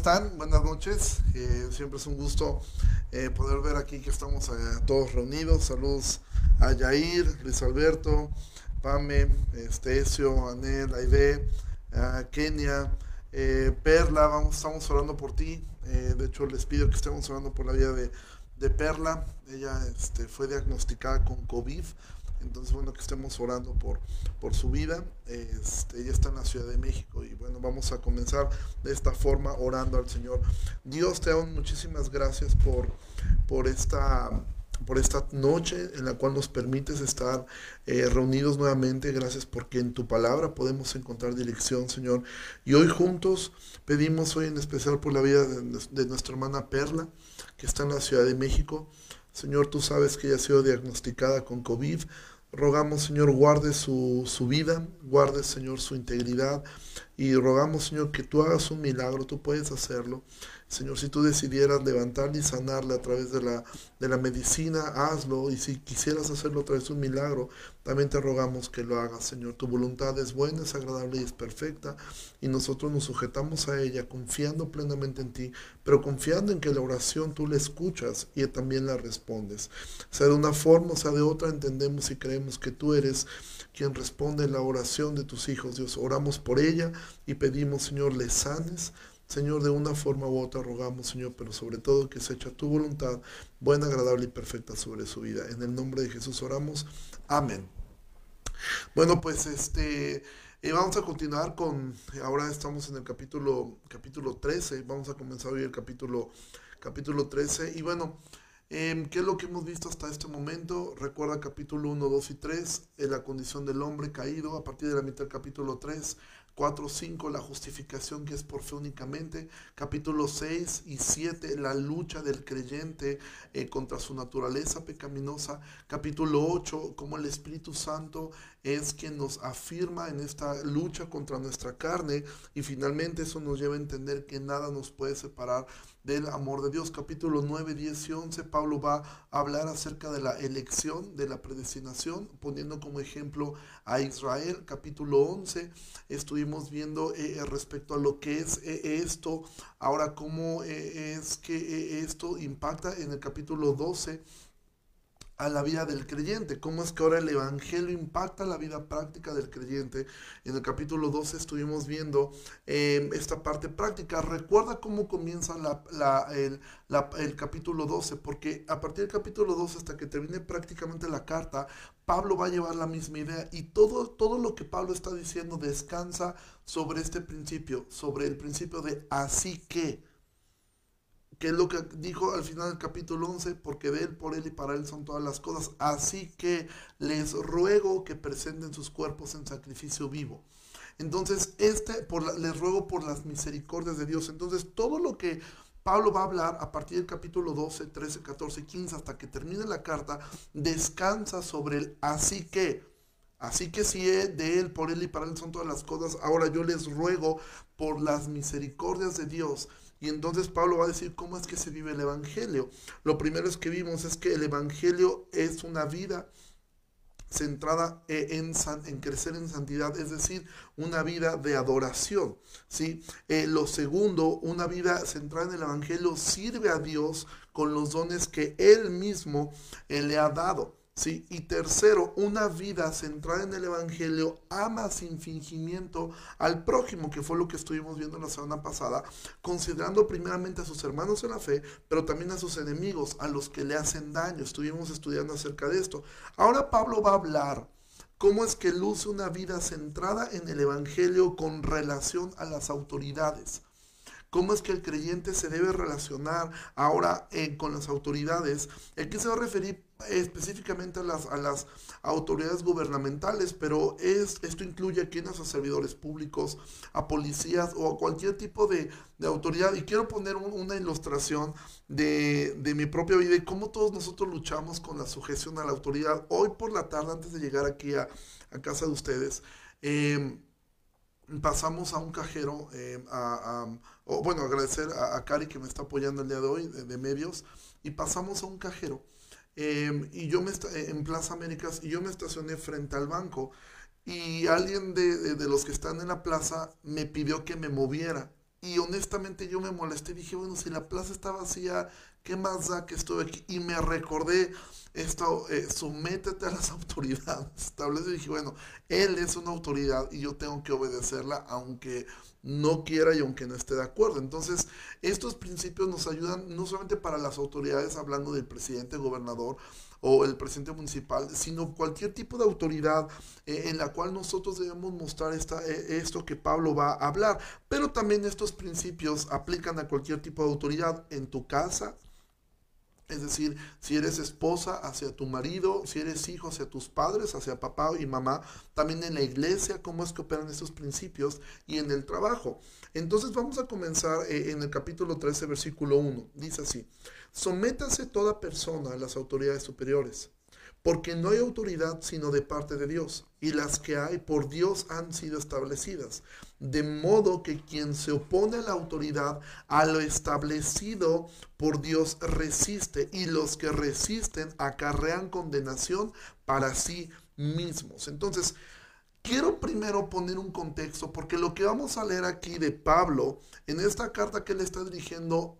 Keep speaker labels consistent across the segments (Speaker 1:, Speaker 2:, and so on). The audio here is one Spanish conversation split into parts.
Speaker 1: están? Buenas noches. Eh, siempre es un gusto eh, poder ver aquí que estamos eh, todos reunidos. Saludos a Yair, Luis Alberto, Pame, Estesio, Anel, Aide, a Kenia, Perla. Vamos, estamos orando por ti. de hecho, les pido que estemos orando por la vida de, de Perla. Ella este, fue diagnosticada con COVID. Entonces, bueno, que estemos orando por, por su vida. Este, ella está en la Ciudad de México y bueno, vamos a comenzar de esta forma orando al Señor. Dios te da muchísimas gracias por, por esta por esta noche en la cual nos permites estar eh, reunidos nuevamente. Gracias porque en tu palabra podemos encontrar dirección, Señor. Y hoy juntos pedimos hoy en especial por la vida de, de nuestra hermana Perla, que está en la Ciudad de México. Señor, tú sabes que ella ha sido diagnosticada con COVID. Rogamos, Señor, guarde su, su, vida, guarde, Señor, su integridad. Y rogamos, Señor, que tú hagas un milagro, tú puedes hacerlo. Señor, si tú decidieras levantarle y sanarle a través de la, de la medicina, hazlo. Y si quisieras hacerlo a través de un milagro, también te rogamos que lo hagas, Señor. Tu voluntad es buena, es agradable y es perfecta. Y nosotros nos sujetamos a ella, confiando plenamente en ti, pero confiando en que la oración tú la escuchas y también la respondes. Sea de una forma sea de otra, entendemos y creemos que tú eres quien responde la oración de tus hijos. Dios, oramos por ella y pedimos, Señor, le sanes Señor, de una forma u otra rogamos, Señor, pero sobre todo que se echa tu voluntad, buena, agradable y perfecta sobre su vida. En el nombre de Jesús oramos. Amén. Bueno, pues este, eh, vamos a continuar con, ahora estamos en el capítulo, capítulo 13, vamos a comenzar hoy el capítulo, capítulo 13. Y bueno, em, ¿Qué es lo que hemos visto hasta este momento? Recuerda capítulo 1, 2 y 3, en la condición del hombre caído, a partir de la mitad del capítulo 3, 4, 5, la justificación que es por fe únicamente. Capítulo 6 y 7, la lucha del creyente eh, contra su naturaleza pecaminosa. Capítulo 8, cómo el Espíritu Santo es quien nos afirma en esta lucha contra nuestra carne. Y finalmente eso nos lleva a entender que nada nos puede separar del amor de Dios. Capítulo 9, 10 y 11, Pablo va a hablar acerca de la elección, de la predestinación, poniendo como ejemplo a Israel. Capítulo 11, estuvimos viendo eh, eh, respecto a lo que es eh, esto, ahora cómo es que esto impacta en el capítulo 12 a la vida del creyente, cómo es que ahora el Evangelio impacta la vida práctica del creyente. En el capítulo 12 estuvimos viendo em, esta parte práctica. Recuerda cómo comienza el, el, capítulo 12, porque a partir del capítulo 12 hasta que termine prácticamente la carta, Pablo va a llevar la misma idea y todo, todo lo que Pablo está diciendo descansa sobre este principio, sobre el principio de así que que es lo que dijo al final del capítulo 11, porque de él, por él y para él son todas las cosas. Así que les ruego que presenten sus cuerpos en sacrificio vivo. Entonces, este, por les ruego por las misericordias de Dios. Entonces, todo lo que Pablo va a hablar a partir del capítulo 12, 13, 14, 15, hasta que termine la carta, descansa sobre el así que. Así que si de él, por él y para él son todas las cosas, ahora yo les ruego por las misericordias de Dios y entonces Pablo va a decir cómo es que se vive el Evangelio. Lo primero es que vimos es que el Evangelio es una vida centrada eh, en, crecer en santidad, es decir, una vida de adoración. ¿sí? Eh, lo segundo, una vida centrada en el Evangelio sirve a Dios con los dones que Él mismo eh, le ha dado. ¿Sí? Y tercero, una vida centrada en el Evangelio ama sin fingimiento al prójimo, que fue lo que estuvimos viendo la semana pasada, considerando primeramente a sus hermanos en la fe, pero también a sus enemigos, a los que le hacen daño. Estuvimos estudiando acerca de esto. Ahora Pablo va a hablar cómo es que luce una vida centrada en el Evangelio con relación a las autoridades cómo es que el creyente se debe relacionar ahora eh, con las autoridades. Aquí se va a referir específicamente a las, a las autoridades gubernamentales, pero es, esto incluye a quienes, a servidores públicos, a policías o a cualquier tipo de, autoridad. Y quiero poner una ilustración de, mi propia vida y cómo todos nosotros luchamos con la sujeción a la autoridad. Hoy por la tarde, antes de llegar aquí a, casa de ustedes, em, pasamos a un cajero, em, a, bueno, agradecer a, Cari que me está apoyando el día de hoy, de medios, y pasamos a un cajero. Em, y yo me en Plaza Américas y yo me estacioné frente al banco y alguien de, los que están en la plaza me pidió que me moviera. Y honestamente yo me molesté, dije, bueno, si la plaza está vacía, ¿qué más da que estoy aquí? Y me recordé esto, eh, sométete a las autoridades, establece, y dije, bueno, él es una autoridad y yo tengo que obedecerla, aunque no quiera y aunque no esté de acuerdo. Entonces, estos principios nos ayudan no solamente para las autoridades, hablando del presidente, gobernador, o el presidente municipal, sino cualquier tipo de autoridad eh, en la cual nosotros debemos mostrar esta, eh, esto que Pablo va a hablar. Pero también estos principios aplican a cualquier tipo de autoridad en tu casa, es decir, si eres esposa hacia tu marido, si eres hijo hacia tus padres, hacia papá y mamá, también en la iglesia, cómo es que operan estos principios y en el trabajo. Entonces vamos a comenzar eh, en el capítulo 13, versículo 1. Dice así, sométase toda persona a las autoridades superiores porque no hay autoridad sino de parte de Dios, y las que hay por Dios han sido establecidas. De modo que quien se opone a la autoridad, a lo establecido por Dios resiste, y los que resisten acarrean condenación para sí mismos. Entonces, quiero primero poner un contexto, porque lo que vamos a leer aquí de Pablo, en esta carta que él está dirigiendo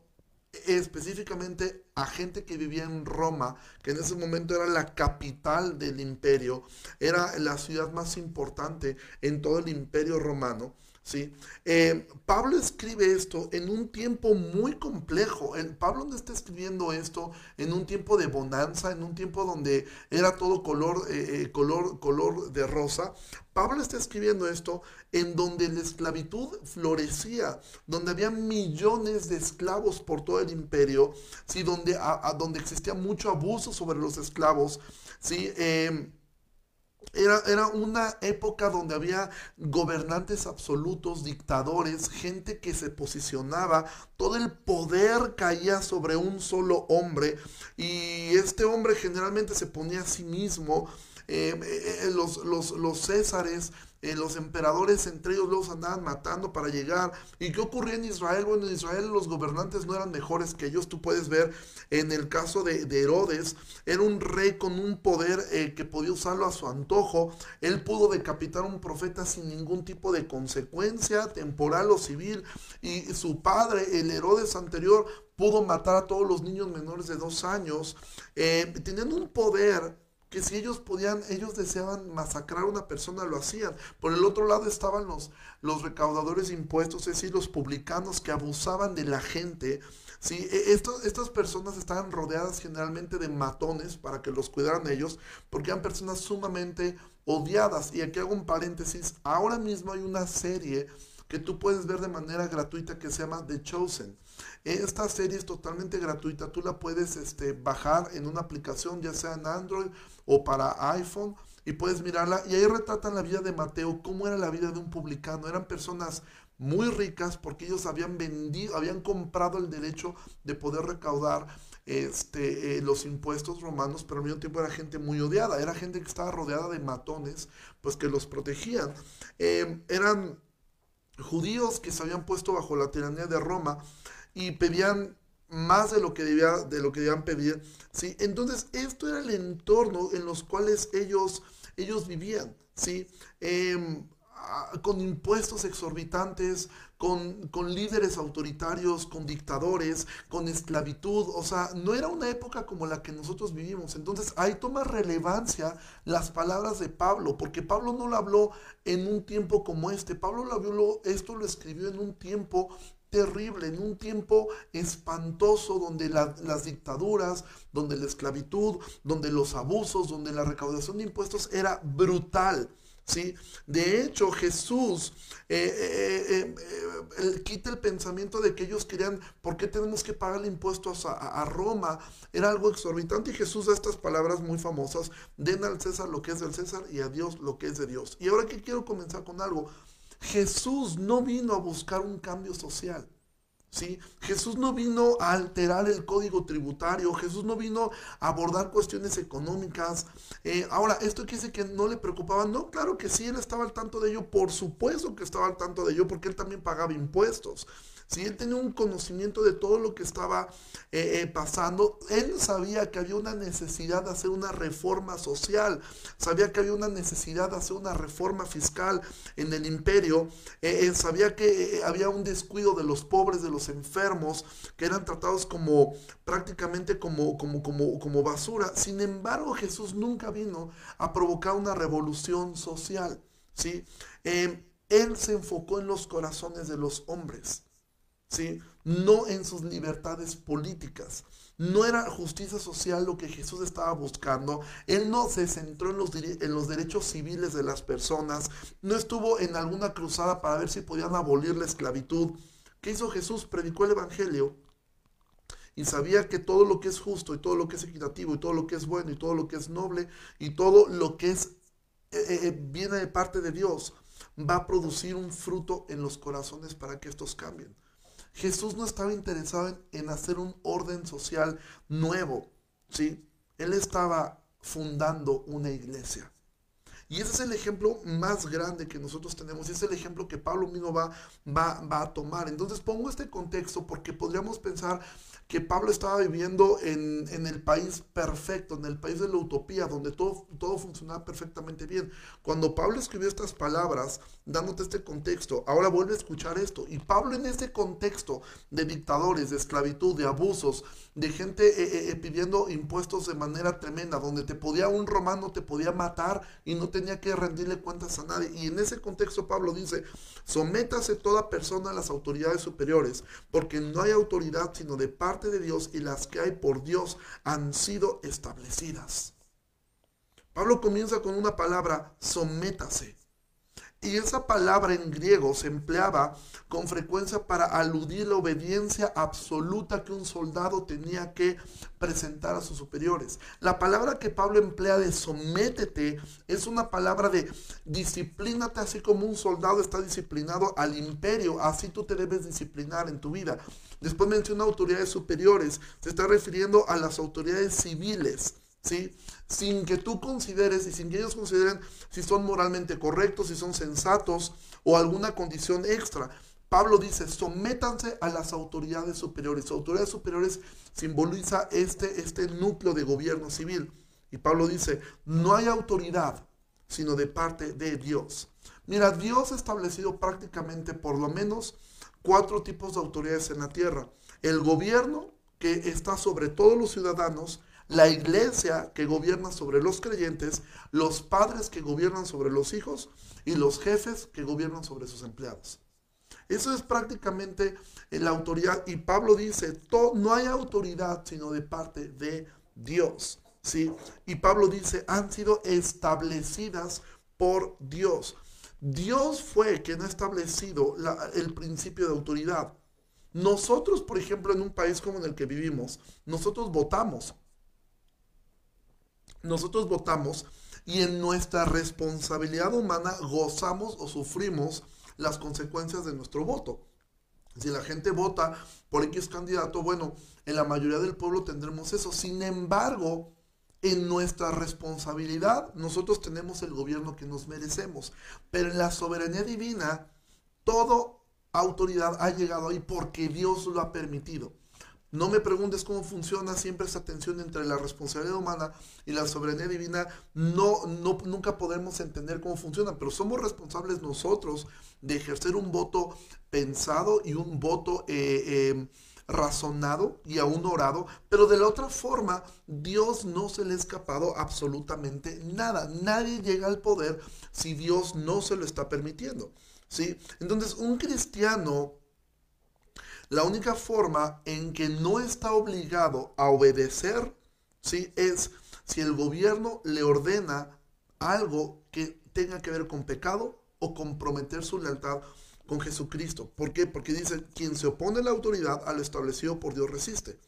Speaker 1: específicamente a gente que vivía en Roma, que en ese momento era la capital del imperio, era la ciudad más importante en todo el imperio romano. ¿Sí? Eh, Pablo escribe esto en un tiempo muy complejo. Pablo no está escribiendo esto en un tiempo de bonanza, en un tiempo donde era todo color, eh, eh, color, color de rosa. Pablo está escribiendo esto en donde la esclavitud florecía, donde había millones de esclavos por todo el imperio, ¿sí? donde, a, donde existía mucho abuso sobre los esclavos. ¿sí? Era, era, una época donde había gobernantes absolutos, dictadores, gente que se posicionaba, todo el poder caía sobre un solo hombre y este hombre generalmente se ponía a sí mismo. Eh, eh, eh, los, los, los césares eh, los emperadores entre ellos los andaban matando para llegar. ¿Y qué ocurría en Israel? Bueno, en Israel los gobernantes no eran mejores que ellos. Tú puedes ver en el caso de, Herodes, era un rey con un poder eh, que podía usarlo a su antojo. Él pudo decapitar a un profeta sin ningún tipo de consecuencia temporal o civil. Y su padre, el Herodes anterior, pudo matar a todos los niños menores de dos años, eh, teniendo un poder que si ellos podían, ellos deseaban masacrar a una persona, lo hacían. Por el otro lado estaban los, los recaudadores de impuestos, es decir, los publicanos que abusaban de la gente. ¿sí? E, estas personas estaban rodeadas generalmente de matones para que los cuidaran ellos, porque eran personas sumamente odiadas. Y aquí hago un paréntesis, ahora mismo hay una serie que tú puedes ver de manera gratuita que se llama The Chosen. Esta serie es totalmente gratuita, tú la puedes este, bajar en una aplicación, ya sea en Android o para iPhone, y puedes mirarla. Y ahí retratan la vida de Mateo, cómo era la vida de un publicano. Eran personas muy ricas porque ellos habían vendido, habían comprado el derecho de poder recaudar este, eh, los impuestos romanos, pero al mismo tiempo era gente muy odiada, era gente que estaba rodeada de matones, pues que los protegían. Eh, eran judíos que se habían puesto bajo la tiranía de Roma y pedían más de lo que debía, de lo que debían pedir, ¿sí? Entonces, esto era el entorno en los cuales ellos, ellos vivían, ¿sí? Em, con impuestos exorbitantes, con, con, líderes autoritarios, con dictadores, con esclavitud. O sea, no era una época como la que nosotros vivimos. Entonces ahí toma relevancia las palabras de Pablo, porque Pablo no lo habló en un tiempo como este. Pablo lo habló, esto lo escribió en un tiempo terrible, en un tiempo espantoso donde las dictaduras, donde la esclavitud, donde los abusos, donde la recaudación de impuestos era brutal. ¿sí? De hecho, Jesús eh, eh, eh, quita el pensamiento de que ellos querían, ¿por qué tenemos que pagar impuestos a, a, Roma? Era algo exorbitante y Jesús da estas palabras muy famosas, den al César lo que es del César y a Dios lo que es de Dios. Y ahora que quiero comenzar con algo, Jesús no vino a buscar un cambio social. ¿sí? Jesús no vino a alterar el código tributario, Jesús no vino a abordar cuestiones económicas. Eh, ahora, ¿esto quiere decir que no le preocupaba? No, claro que sí, él estaba al tanto de ello, por supuesto que estaba al tanto de ello, porque él también pagaba impuestos. Si él tenía un conocimiento de todo lo que estaba eh, eh, pasando, él sabía que había una necesidad de hacer una reforma social, sabía que había una necesidad de hacer una reforma fiscal en el imperio, eh, sabía que había un descuido de los pobres, de los enfermos, que eran tratados como prácticamente como, como, como, como basura. Sin embargo, Jesús nunca vino a provocar una revolución social. ¿sí? él se enfocó en los corazones de los hombres. ¿Sí? No en sus libertades políticas. No era justicia social lo que Jesús estaba buscando. Él no se centró en los, en los derechos civiles de las personas. No estuvo en alguna cruzada para ver si podían abolir la esclavitud. ¿Qué hizo Jesús? Predicó el Evangelio y sabía que todo lo que es justo y todo lo que es equitativo y todo lo que es bueno y todo lo que es noble y todo lo que es eh, eh, viene de parte de Dios va a producir un fruto en los corazones para que estos cambien. Jesús no estaba interesado en, hacer un orden social nuevo, ¿sí? Él estaba fundando una iglesia. Y ese es el ejemplo más grande que nosotros tenemos y es el ejemplo que Pablo mismo va, va, va a tomar. Entonces pongo este contexto porque podríamos pensar que Pablo estaba viviendo en, el país perfecto, en el país de la utopía, donde todo, todo funcionaba perfectamente bien. Cuando Pablo escribió estas palabras, dándote este contexto, ahora vuelve a escuchar esto. Y Pablo en ese contexto de dictadores, de esclavitud, de abusos, de gente eh, eh, eh, pidiendo impuestos de manera tremenda, donde te podía un romano, te podía matar y no tenía que rendirle cuentas a nadie. Y en ese contexto Pablo dice, sométase toda persona a las autoridades superiores, porque no hay autoridad sino de parte de Dios y las que hay por Dios han sido establecidas. Pablo comienza con una palabra, sométase. Y esa palabra en griego se empleaba con frecuencia para aludir la obediencia absoluta que un soldado tenía que presentar a sus superiores. La palabra que Pablo emplea de sométete es una palabra de disciplínate así como un soldado está disciplinado al imperio, así tú te debes disciplinar en tu vida. Después menciona autoridades superiores, se está refiriendo a las autoridades civiles. ¿Sí? Sin que tú consideres y sin que ellos consideren si son moralmente correctos, si son sensatos o alguna condición extra. Pablo dice, sométanse a las autoridades superiores. Autoridades superiores simboliza este, este núcleo de gobierno civil. Y Pablo dice, no hay autoridad sino de parte de Dios. Mira, Dios ha establecido prácticamente por lo menos cuatro tipos de autoridades en la tierra. El gobierno que está sobre todos los ciudadanos, la iglesia que gobierna sobre los creyentes, los padres que gobiernan sobre los hijos y los jefes que gobiernan sobre sus empleados. Eso es prácticamente la autoridad. Y Pablo dice, no hay autoridad sino de parte de Dios. ¿sí? Y Pablo dice, han sido establecidas por Dios. Dios fue quien ha establecido el principio de autoridad. Nosotros, por ejemplo, en un país como en el que vivimos, nosotros votamos nosotros votamos y en nuestra responsabilidad humana gozamos o sufrimos las consecuencias de nuestro voto. Si la gente vota por X candidato, bueno, en la mayoría del pueblo tendremos eso. Sin embargo, en nuestra responsabilidad, nosotros tenemos el gobierno que nos merecemos. Pero en la soberanía divina, toda autoridad ha llegado ahí porque Dios lo ha permitido. No me preguntes cómo funciona siempre esa tensión entre la responsabilidad humana y la soberanía divina. No, no, nunca podemos entender cómo funciona, pero somos responsables nosotros de ejercer un voto pensado y un voto eh, em, razonado y aún orado. Pero de la otra forma, Dios no se le ha escapado absolutamente nada. Nadie llega al poder si Dios no se lo está permitiendo. ¿sí? Entonces, un cristiano la única forma en que no está obligado a obedecer, ¿sí? Es si el gobierno le ordena algo que tenga que ver con pecado o comprometer su lealtad con Jesucristo. ¿Por qué? Porque dice, quien se opone a la autoridad a lo establecido por Dios resiste.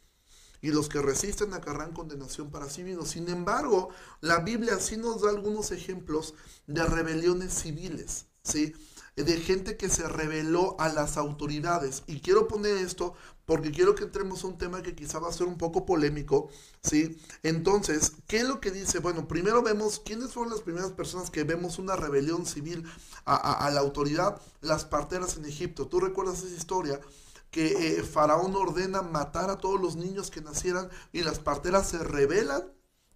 Speaker 1: Y los que resisten acarran condenación para sí mismos. Sin embargo, la Biblia sí nos da algunos ejemplos de rebeliones civiles. ¿sí? De gente que se rebeló a las autoridades. Y quiero poner esto porque quiero que entremos a un tema que quizá va a ser un poco polémico, ¿sí? Entonces, ¿qué es lo que dice? Bueno, primero vemos quiénes fueron las primeras personas que vemos una rebelión civil a, la autoridad, las parteras en Egipto. ¿Tú recuerdas esa historia? que eh, Faraón ordena matar a todos los niños que nacieran y las parteras se rebelan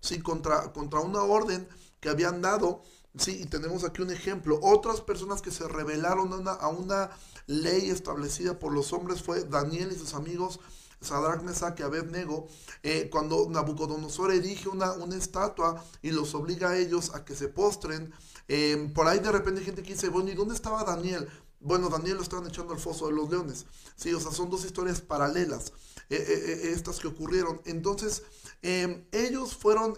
Speaker 1: ¿sí? contra, contra una orden que habían dado. Sí, y tenemos aquí un ejemplo. Otras personas que se rebelaron a una, ley establecida por los hombres fue Daniel y sus amigos Sadrach, Mesach y Abednego, eh, cuando Nabucodonosor erige una, una estatua y los obliga a ellos a que se postren, eh, por ahí de repente gente que dice, bueno, ¿y dónde estaba Daniel? Bueno, Daniel lo estaban echando al foso de los leones. Sí, o sea, son dos historias paralelas, eh, estas que ocurrieron. Entonces, ellos fueron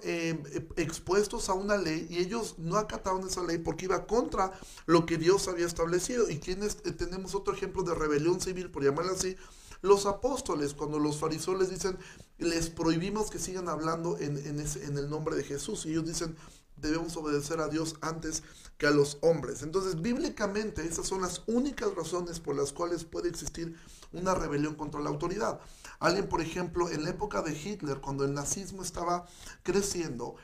Speaker 1: expuestos a una ley y ellos no acataron esa ley porque iba contra lo que Dios había establecido. Y quienes tenemos otro ejemplo de rebelión civil, por llamarla así, los apóstoles, cuando los fariseos les dicen, les prohibimos que sigan hablando en, en, el nombre de Jesús, y ellos dicen, debemos obedecer a Dios antes que a los hombres. Entonces, bíblicamente, esas son las únicas razones por las cuales puede existir una rebelión contra la autoridad. Alguien, por ejemplo, en la época de Hitler, cuando el nazismo estaba creciendo,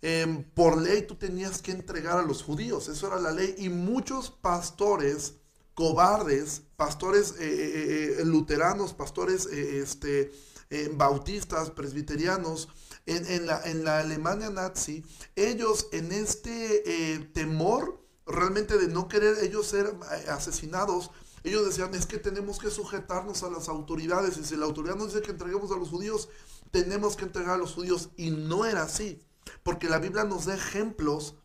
Speaker 1: em, por ley tú tenías que entregar a los judíos, eso era la ley, y muchos pastores cobardes, pastores eh, eh, eh, luteranos, pastores este, bautistas, presbiterianos, en, la, en, la, Alemania nazi, ellos en este temor realmente de no querer ellos ser asesinados, ellos decían, es que tenemos que sujetarnos a las autoridades, y si la autoridad nos dice que entreguemos a los judíos, tenemos que entregar a los judíos, y no era así, porque la Biblia nos da ejemplos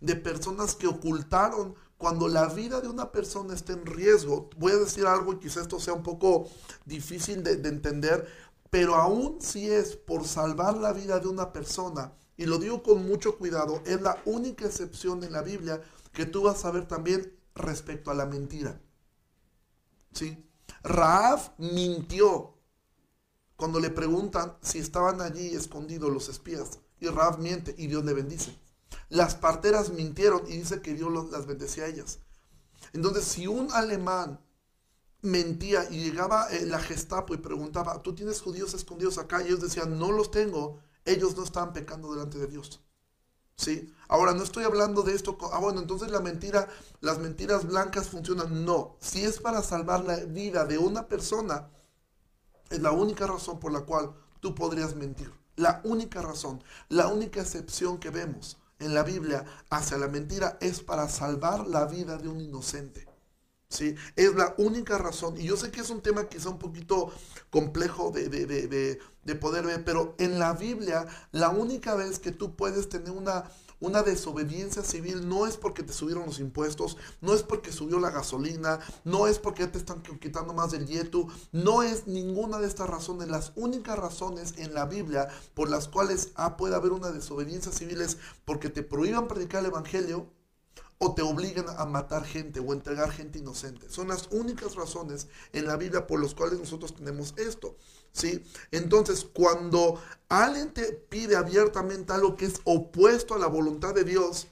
Speaker 1: de personas que ocultaron cuando la vida de una persona está en riesgo, voy a decir algo y quizás esto sea un poco difícil de, entender, pero aún si es por salvar la vida de una persona, y lo digo con mucho cuidado, es la única excepción en la Biblia que tú vas a ver también respecto a la mentira. ¿Sí? Raab mintió cuando le preguntan si estaban allí escondidos los espías. Y Raab miente y Dios le bendice. Las parteras mintieron y dice que Dios las bendecía a ellas. Entonces, si un alemán mentía y llegaba eh, la Gestapo y preguntaba, ¿tú tienes judíos escondidos acá? Y ellos decían, no los tengo, ellos no estaban pecando delante de Dios. ¿Sí? Ahora, no estoy hablando de esto, ah, bueno, entonces la mentira, las mentiras blancas funcionan. No, si es para salvar la vida de una persona, es la única razón por la cual tú podrías mentir. La única razón, la única excepción que vemos en la Biblia hacia la mentira es para salvar la vida de un inocente. ¿Sí? Es la única razón. Y yo sé que es un tema quizá un poquito complejo de, de poder ver, pero en la Biblia la única vez que tú puedes tener una una desobediencia civil no es porque te subieron los impuestos, no es porque subió la gasolina, no es porque te están quitando más del yetu, no es ninguna de estas razones. Las únicas razones en la Biblia por las cuales ah, puede haber una desobediencia civil es porque te prohíban predicar el Evangelio o te obligan a matar gente o entregar gente inocente. Son las únicas razones en la Biblia por las cuales nosotros tenemos esto. ¿sí? Entonces, cuando alguien te pide abiertamente algo que es opuesto a la voluntad de Dios,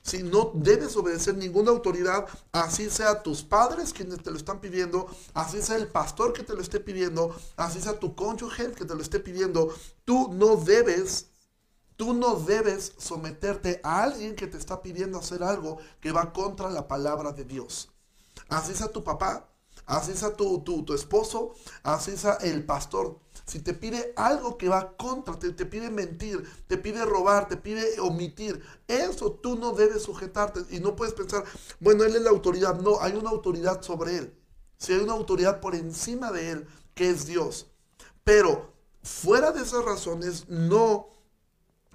Speaker 1: si no debes obedecer ninguna autoridad, así sea tus padres quienes te lo están pidiendo, así sea el pastor que te lo esté pidiendo, así sea tu cónyuge que te lo esté pidiendo, tú no debes Tú no debes someterte a alguien que te está pidiendo hacer algo que va contra la palabra de Dios. Así sea tu papá, así sea tu, tu, esposo, así sea el pastor. Si te pide algo que va contra, te, te, pide mentir, te pide robar, te pide omitir, eso tú no debes sujetarte y no puedes pensar, bueno, él es la autoridad. No, hay una autoridad sobre él. Si hay una autoridad por encima de él, que es Dios. Pero fuera de esas razones, no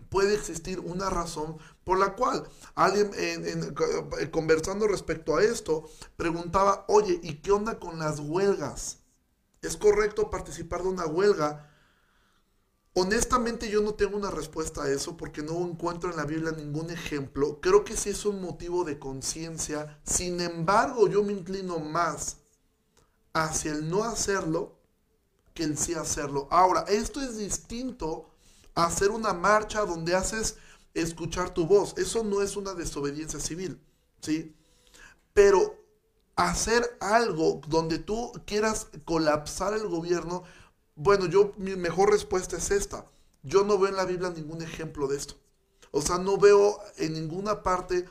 Speaker 1: puede existir una razón por la cual alguien eh, conversando respecto a esto preguntaba, oye, ¿y qué onda con las huelgas? ¿Es correcto participar de una huelga? Honestamente yo no tengo una respuesta a eso porque no encuentro en la Biblia ningún ejemplo. Creo que sí es un motivo de conciencia. Sin embargo, yo me inclino más hacia el no hacerlo que el sí hacerlo. Ahora, esto es distinto hacer una marcha donde haces escuchar tu voz. Eso no es una desobediencia civil, ¿sí? Pero hacer algo donde tú quieras colapsar el gobierno, bueno, yo mi mejor respuesta es esta. Yo no veo en la Biblia ningún ejemplo de esto. O sea, no veo en ninguna parte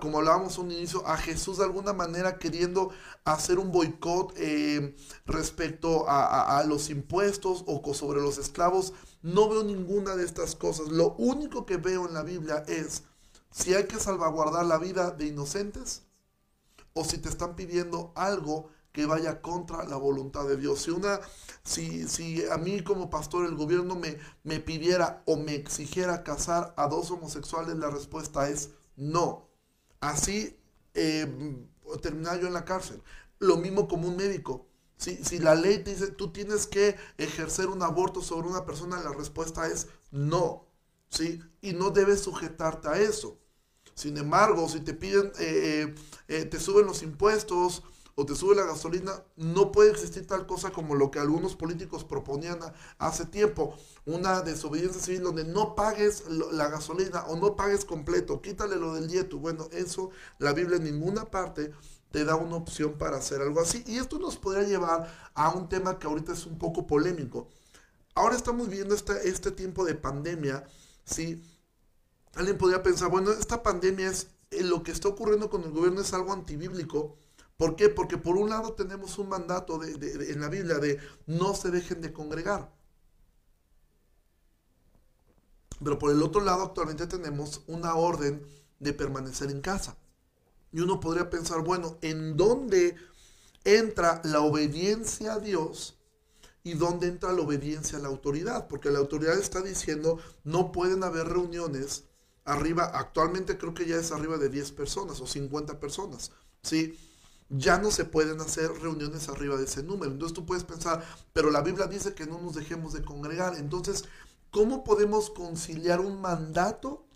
Speaker 1: como hablábamos un inicio, a Jesús de alguna manera queriendo hacer un boicot eh, respecto a, a, los impuestos o sobre los esclavos. No veo ninguna de estas cosas. Lo único que veo en la Biblia es si hay que salvaguardar la vida de inocentes o si te están pidiendo algo que vaya contra la voluntad de Dios. Si, una, si, si a mí como pastor el gobierno me, me pidiera o me exigiera casar a dos homosexuales, la respuesta es no. Así eh, terminar yo en la cárcel. Lo mismo como un médico. Si, si la ley te dice tú tienes que ejercer un aborto sobre una persona, la respuesta es no. ¿sí? Y no debes sujetarte a eso. Sin embargo, si te piden, eh, eh, te suben los impuestos, o te sube la gasolina, no puede existir tal cosa como lo que algunos políticos proponían hace tiempo, una desobediencia civil donde no pagues la gasolina o no pagues completo, quítale lo del dieto. Bueno, eso la Biblia en ninguna parte te da una opción para hacer algo así. Y esto nos podría llevar a un tema que ahorita es un poco polémico. Ahora estamos viviendo este, este tiempo de pandemia, ¿sí? Alguien podría pensar, bueno, esta pandemia es, eh, lo que está ocurriendo con el gobierno es algo antibíblico, ¿Por qué? Porque por un lado tenemos un mandato en la Biblia de no se dejen de congregar. Pero por el otro lado actualmente tenemos una orden de permanecer en casa. Y uno podría pensar, bueno, ¿en dónde entra la obediencia a Dios y dónde entra la obediencia a la autoridad? Porque la autoridad está diciendo, no pueden haber reuniones arriba, actualmente creo que ya es arriba de 10 personas o 50 personas, ¿sí? Ya no se pueden hacer reuniones arriba de ese número. Entonces tú puedes pensar, pero la Biblia dice que no nos dejemos de congregar. Entonces, ¿cómo podemos conciliar un mandato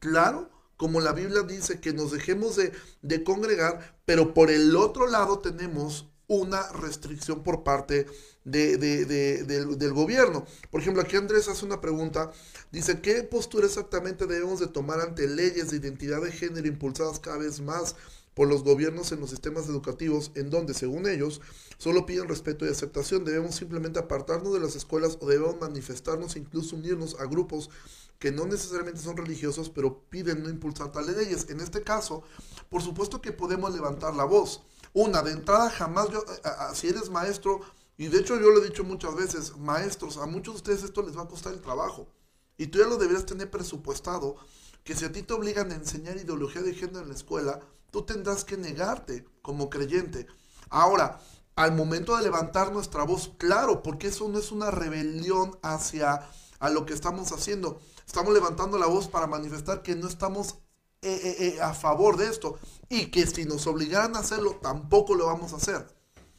Speaker 1: claro? Como la Biblia dice que nos dejemos de, congregar, pero por el otro lado tenemos una restricción por parte del, del, gobierno. Por ejemplo, aquí Andrés hace una pregunta. Dice, ¿qué postura exactamente debemos de tomar ante leyes de identidad de género impulsadas cada vez más por los gobiernos en los sistemas educativos en donde, según ellos, solo piden respeto y aceptación. Debemos simplemente apartarnos de las escuelas o debemos manifestarnos e incluso unirnos a grupos que no necesariamente son religiosos, pero piden no impulsar tales leyes. En este caso, por supuesto que podemos levantar la voz. Una, de entrada jamás yo, si eres maestro, y de hecho yo lo he dicho muchas veces, maestros, a muchos de ustedes esto les va a costar el trabajo. Y tú ya lo deberías tener presupuestado, que si a ti te obligan a enseñar ideología de género en la escuela, tú tendrás que negarte como creyente. Ahora, al momento de levantar nuestra voz, claro, porque eso no es una rebelión hacia a lo que estamos haciendo. Estamos levantando la voz para manifestar que no estamos eh, eh, eh, a favor de esto y que si nos obligaran a hacerlo, tampoco lo vamos a hacer.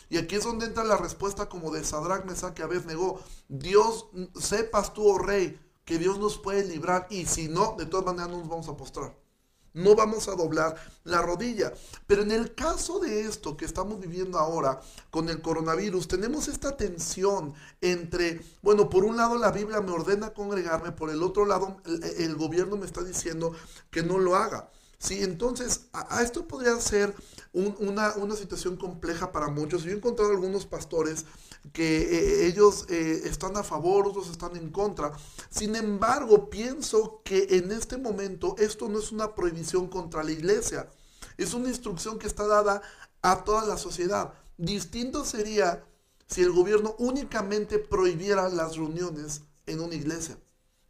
Speaker 1: Y aquí es donde entra la respuesta como de Sadrach, Mesach veces negó. Dios, sepas tú, oh rey, que Dios nos puede librar y si no, de todas maneras no nos vamos a postrar no vamos a doblar la rodilla. Pero en el caso de esto que estamos viviendo ahora con el coronavirus, tenemos esta tensión entre, bueno, por un lado la Biblia me ordena congregarme, por el otro lado el, gobierno me está diciendo que no lo haga. Sí, entonces a, esto podría ser una, una situación compleja para muchos. Yo he encontrado algunos pastores que eh, ellos eh, están a favor, otros están en contra. Sin embargo, pienso que en este momento esto no es una prohibición contra la iglesia, es una instrucción que está dada a toda la sociedad. Distinto sería si el gobierno únicamente prohibiera las reuniones en una iglesia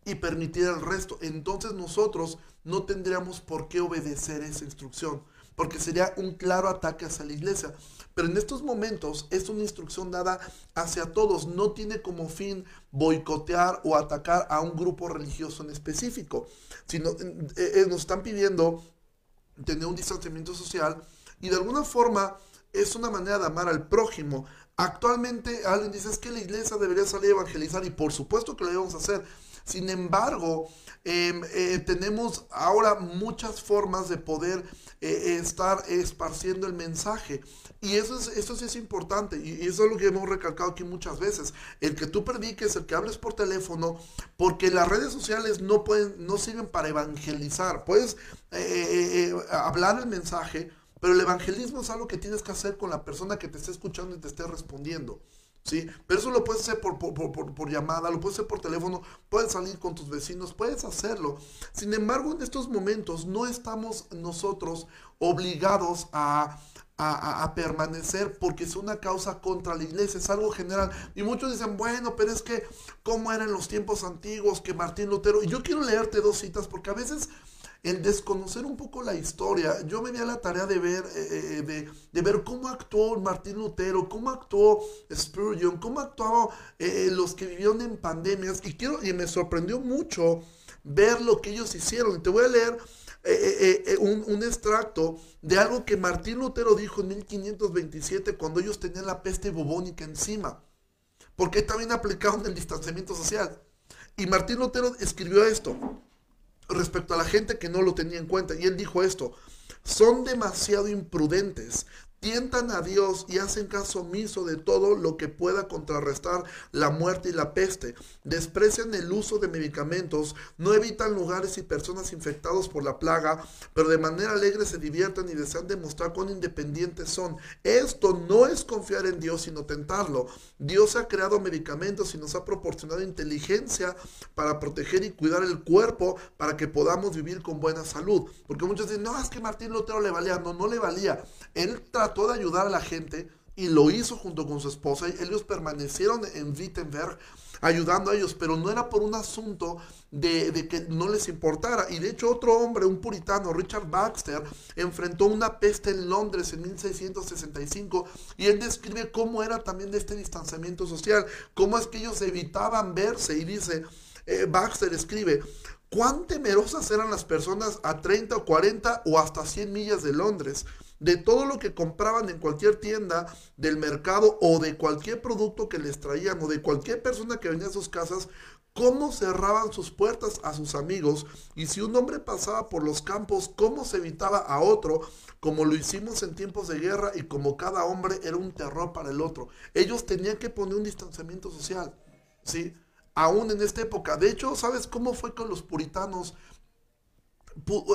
Speaker 1: y permitiera el resto. Entonces nosotros no tendríamos por qué obedecer esa instrucción, porque sería un claro ataque hacia la iglesia. Pero en estos momentos es una instrucción dada hacia todos, no tiene como fin boicotear o atacar a un grupo religioso en específico, sino eh, eh, nos están pidiendo tener un distanciamiento social y de alguna forma es una manera de amar al prójimo. Actualmente alguien dice es que la iglesia debería salir a evangelizar y por supuesto que lo debemos hacer. Sin embargo, em, eh, tenemos ahora muchas formas de poder estar esparciendo el mensaje. Y eso, es, eso sí es importante, y eso es lo que hemos recalcado aquí muchas veces, el que tú prediques, el que hables por teléfono, porque las redes sociales no, pueden, no sirven para evangelizar, puedes eh, eh, eh, hablar el mensaje, pero el evangelismo es algo que tienes que hacer con la persona que te esté escuchando y te esté respondiendo. Pero eso lo puedes hacer por, por, por, por, llamada, lo puedes hacer por teléfono, puedes salir con tus vecinos, puedes hacerlo. Sin embargo, en estos momentos no estamos nosotros obligados a, a, a, permanecer porque es una causa contra la iglesia, es algo general. Y muchos dicen, bueno, pero es que, ¿cómo eran los tiempos antiguos que Martín Lutero? Y yo quiero leerte dos citas porque a veces el desconocer un poco la historia, yo me di a la tarea de ver, eh, eh, de, ver cómo actuó Martín Lutero, cómo actuó Spurgeon, cómo actuaban eh, los que vivieron en pandemias. Y, quiero, y me sorprendió mucho ver lo que ellos hicieron. Y te voy a leer un, un, extracto de algo que Martín Lutero dijo en 1527 cuando ellos tenían la peste bubónica encima. Porque también aplicaron el distanciamiento social. Y Martín Lutero escribió esto respecto a la gente que no lo tenía en cuenta. Y él dijo esto, son demasiado imprudentes, tientan a Dios y hacen caso omiso de todo lo que pueda contrarrestar la muerte y la peste. Desprecian el uso de medicamentos, no evitan lugares y personas infectados por la plaga, pero de manera alegre se divierten y desean demostrar cuán independientes son. Esto no es confiar en Dios, sino tentarlo. Dios ha creado medicamentos y nos ha proporcionado inteligencia para proteger y cuidar el cuerpo para que podamos vivir con buena salud. Porque muchos dicen, no, es que Martín Lutero le valía. No, no le valía. Él de ayudar a la gente y lo hizo junto con su esposa. Ellos permanecieron en Wittenberg ayudando a ellos, pero no era por un asunto de, de, que no les importara. Y de hecho otro hombre, un puritano, Richard Baxter, enfrentó una peste en Londres en 1665 y él describe cómo era también de este distanciamiento social, cómo es que ellos evitaban verse y dice, eh, Baxter escribe, cuán temerosas eran las personas a 30 o 40 o hasta 100 millas de Londres de todo lo que compraban en cualquier tienda del mercado o de cualquier producto que les traían o de cualquier persona que venía a sus casas, cómo cerraban sus puertas a sus amigos y si un hombre pasaba por los campos, cómo se evitaba a otro, como lo hicimos en tiempos de guerra y como cada hombre era un terror para el otro. Ellos tenían que poner un distanciamiento social, ¿sí? Aún en esta época. De hecho, ¿sabes cómo fue con los puritanos?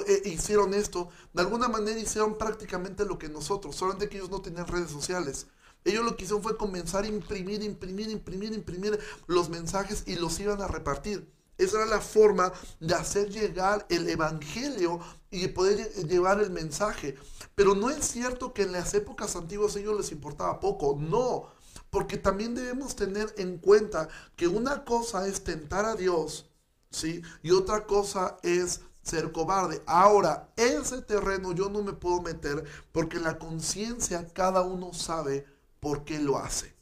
Speaker 1: Eh, hicieron esto, de alguna manera hicieron prácticamente lo que nosotros, solamente que ellos no tenían redes sociales. Ellos lo que hicieron fue comenzar a imprimir, imprimir, imprimir, imprimir los mensajes y los iban a repartir. Esa era la forma de hacer llegar el evangelio y poder llevar el mensaje. Pero no es cierto que en las épocas antiguas a ellos les importaba poco. No, porque también debemos tener en cuenta que una cosa es tentar a Dios, ¿sí? Y otra cosa es ser cobarde. Ahora, ese terreno yo no me puedo meter porque la conciencia cada uno sabe por qué lo hace.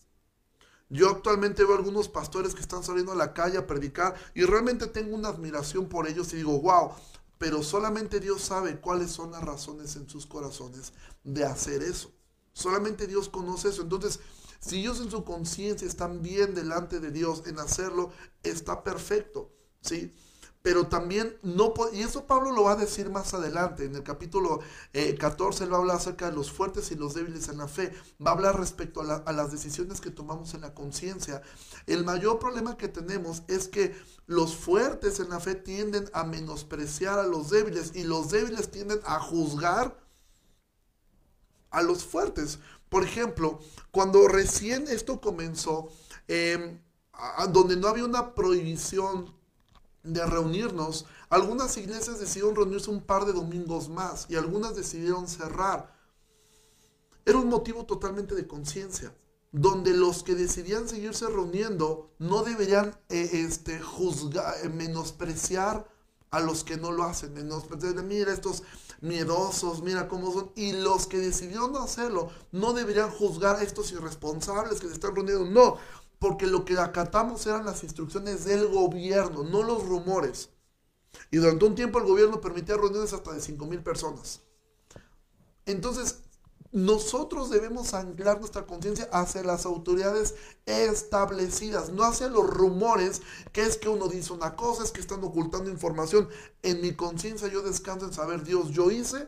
Speaker 1: Yo actualmente veo algunos pastores que están saliendo a la calle a predicar y realmente tengo una admiración por ellos y digo, wow, pero solamente Dios sabe cuáles son las razones en sus corazones de hacer eso. Solamente Dios conoce eso. Entonces, si ellos en su conciencia están bien delante de Dios en hacerlo, está perfecto. ¿sí? Pero también no y eso Pablo lo va a decir más adelante, en el capítulo 14 eh, él va a hablar acerca de los fuertes y los débiles en la fe, va a hablar respecto a, las decisiones que tomamos en la conciencia. El mayor problema que tenemos es que los fuertes en la fe tienden a menospreciar a los débiles y los débiles tienden a juzgar a los fuertes. Por ejemplo, cuando recién esto comenzó, em, donde no había una prohibición de reunirnos, algunas iglesias decidieron reunirse un par de domingos más y algunas decidieron cerrar. Era un motivo totalmente de conciencia, donde los que decidían seguirse reuniendo no deberían eh, este, juzgar, eh, menospreciar a los que no lo hacen, menospreciar, mira estos miedosos, mira cómo son, y los que decidieron no hacerlo no deberían juzgar a estos irresponsables que se están reuniendo, no, porque lo que acatamos eran las instrucciones del gobierno, no los rumores. Y durante un tiempo el gobierno permitía reuniones hasta de 5 mil personas. Entonces, nosotros debemos anclar nuestra conciencia hacia las autoridades establecidas, no hacia los rumores, que es que uno dice una cosa, es que están ocultando información. En mi conciencia yo descanso en saber, Dios, yo hice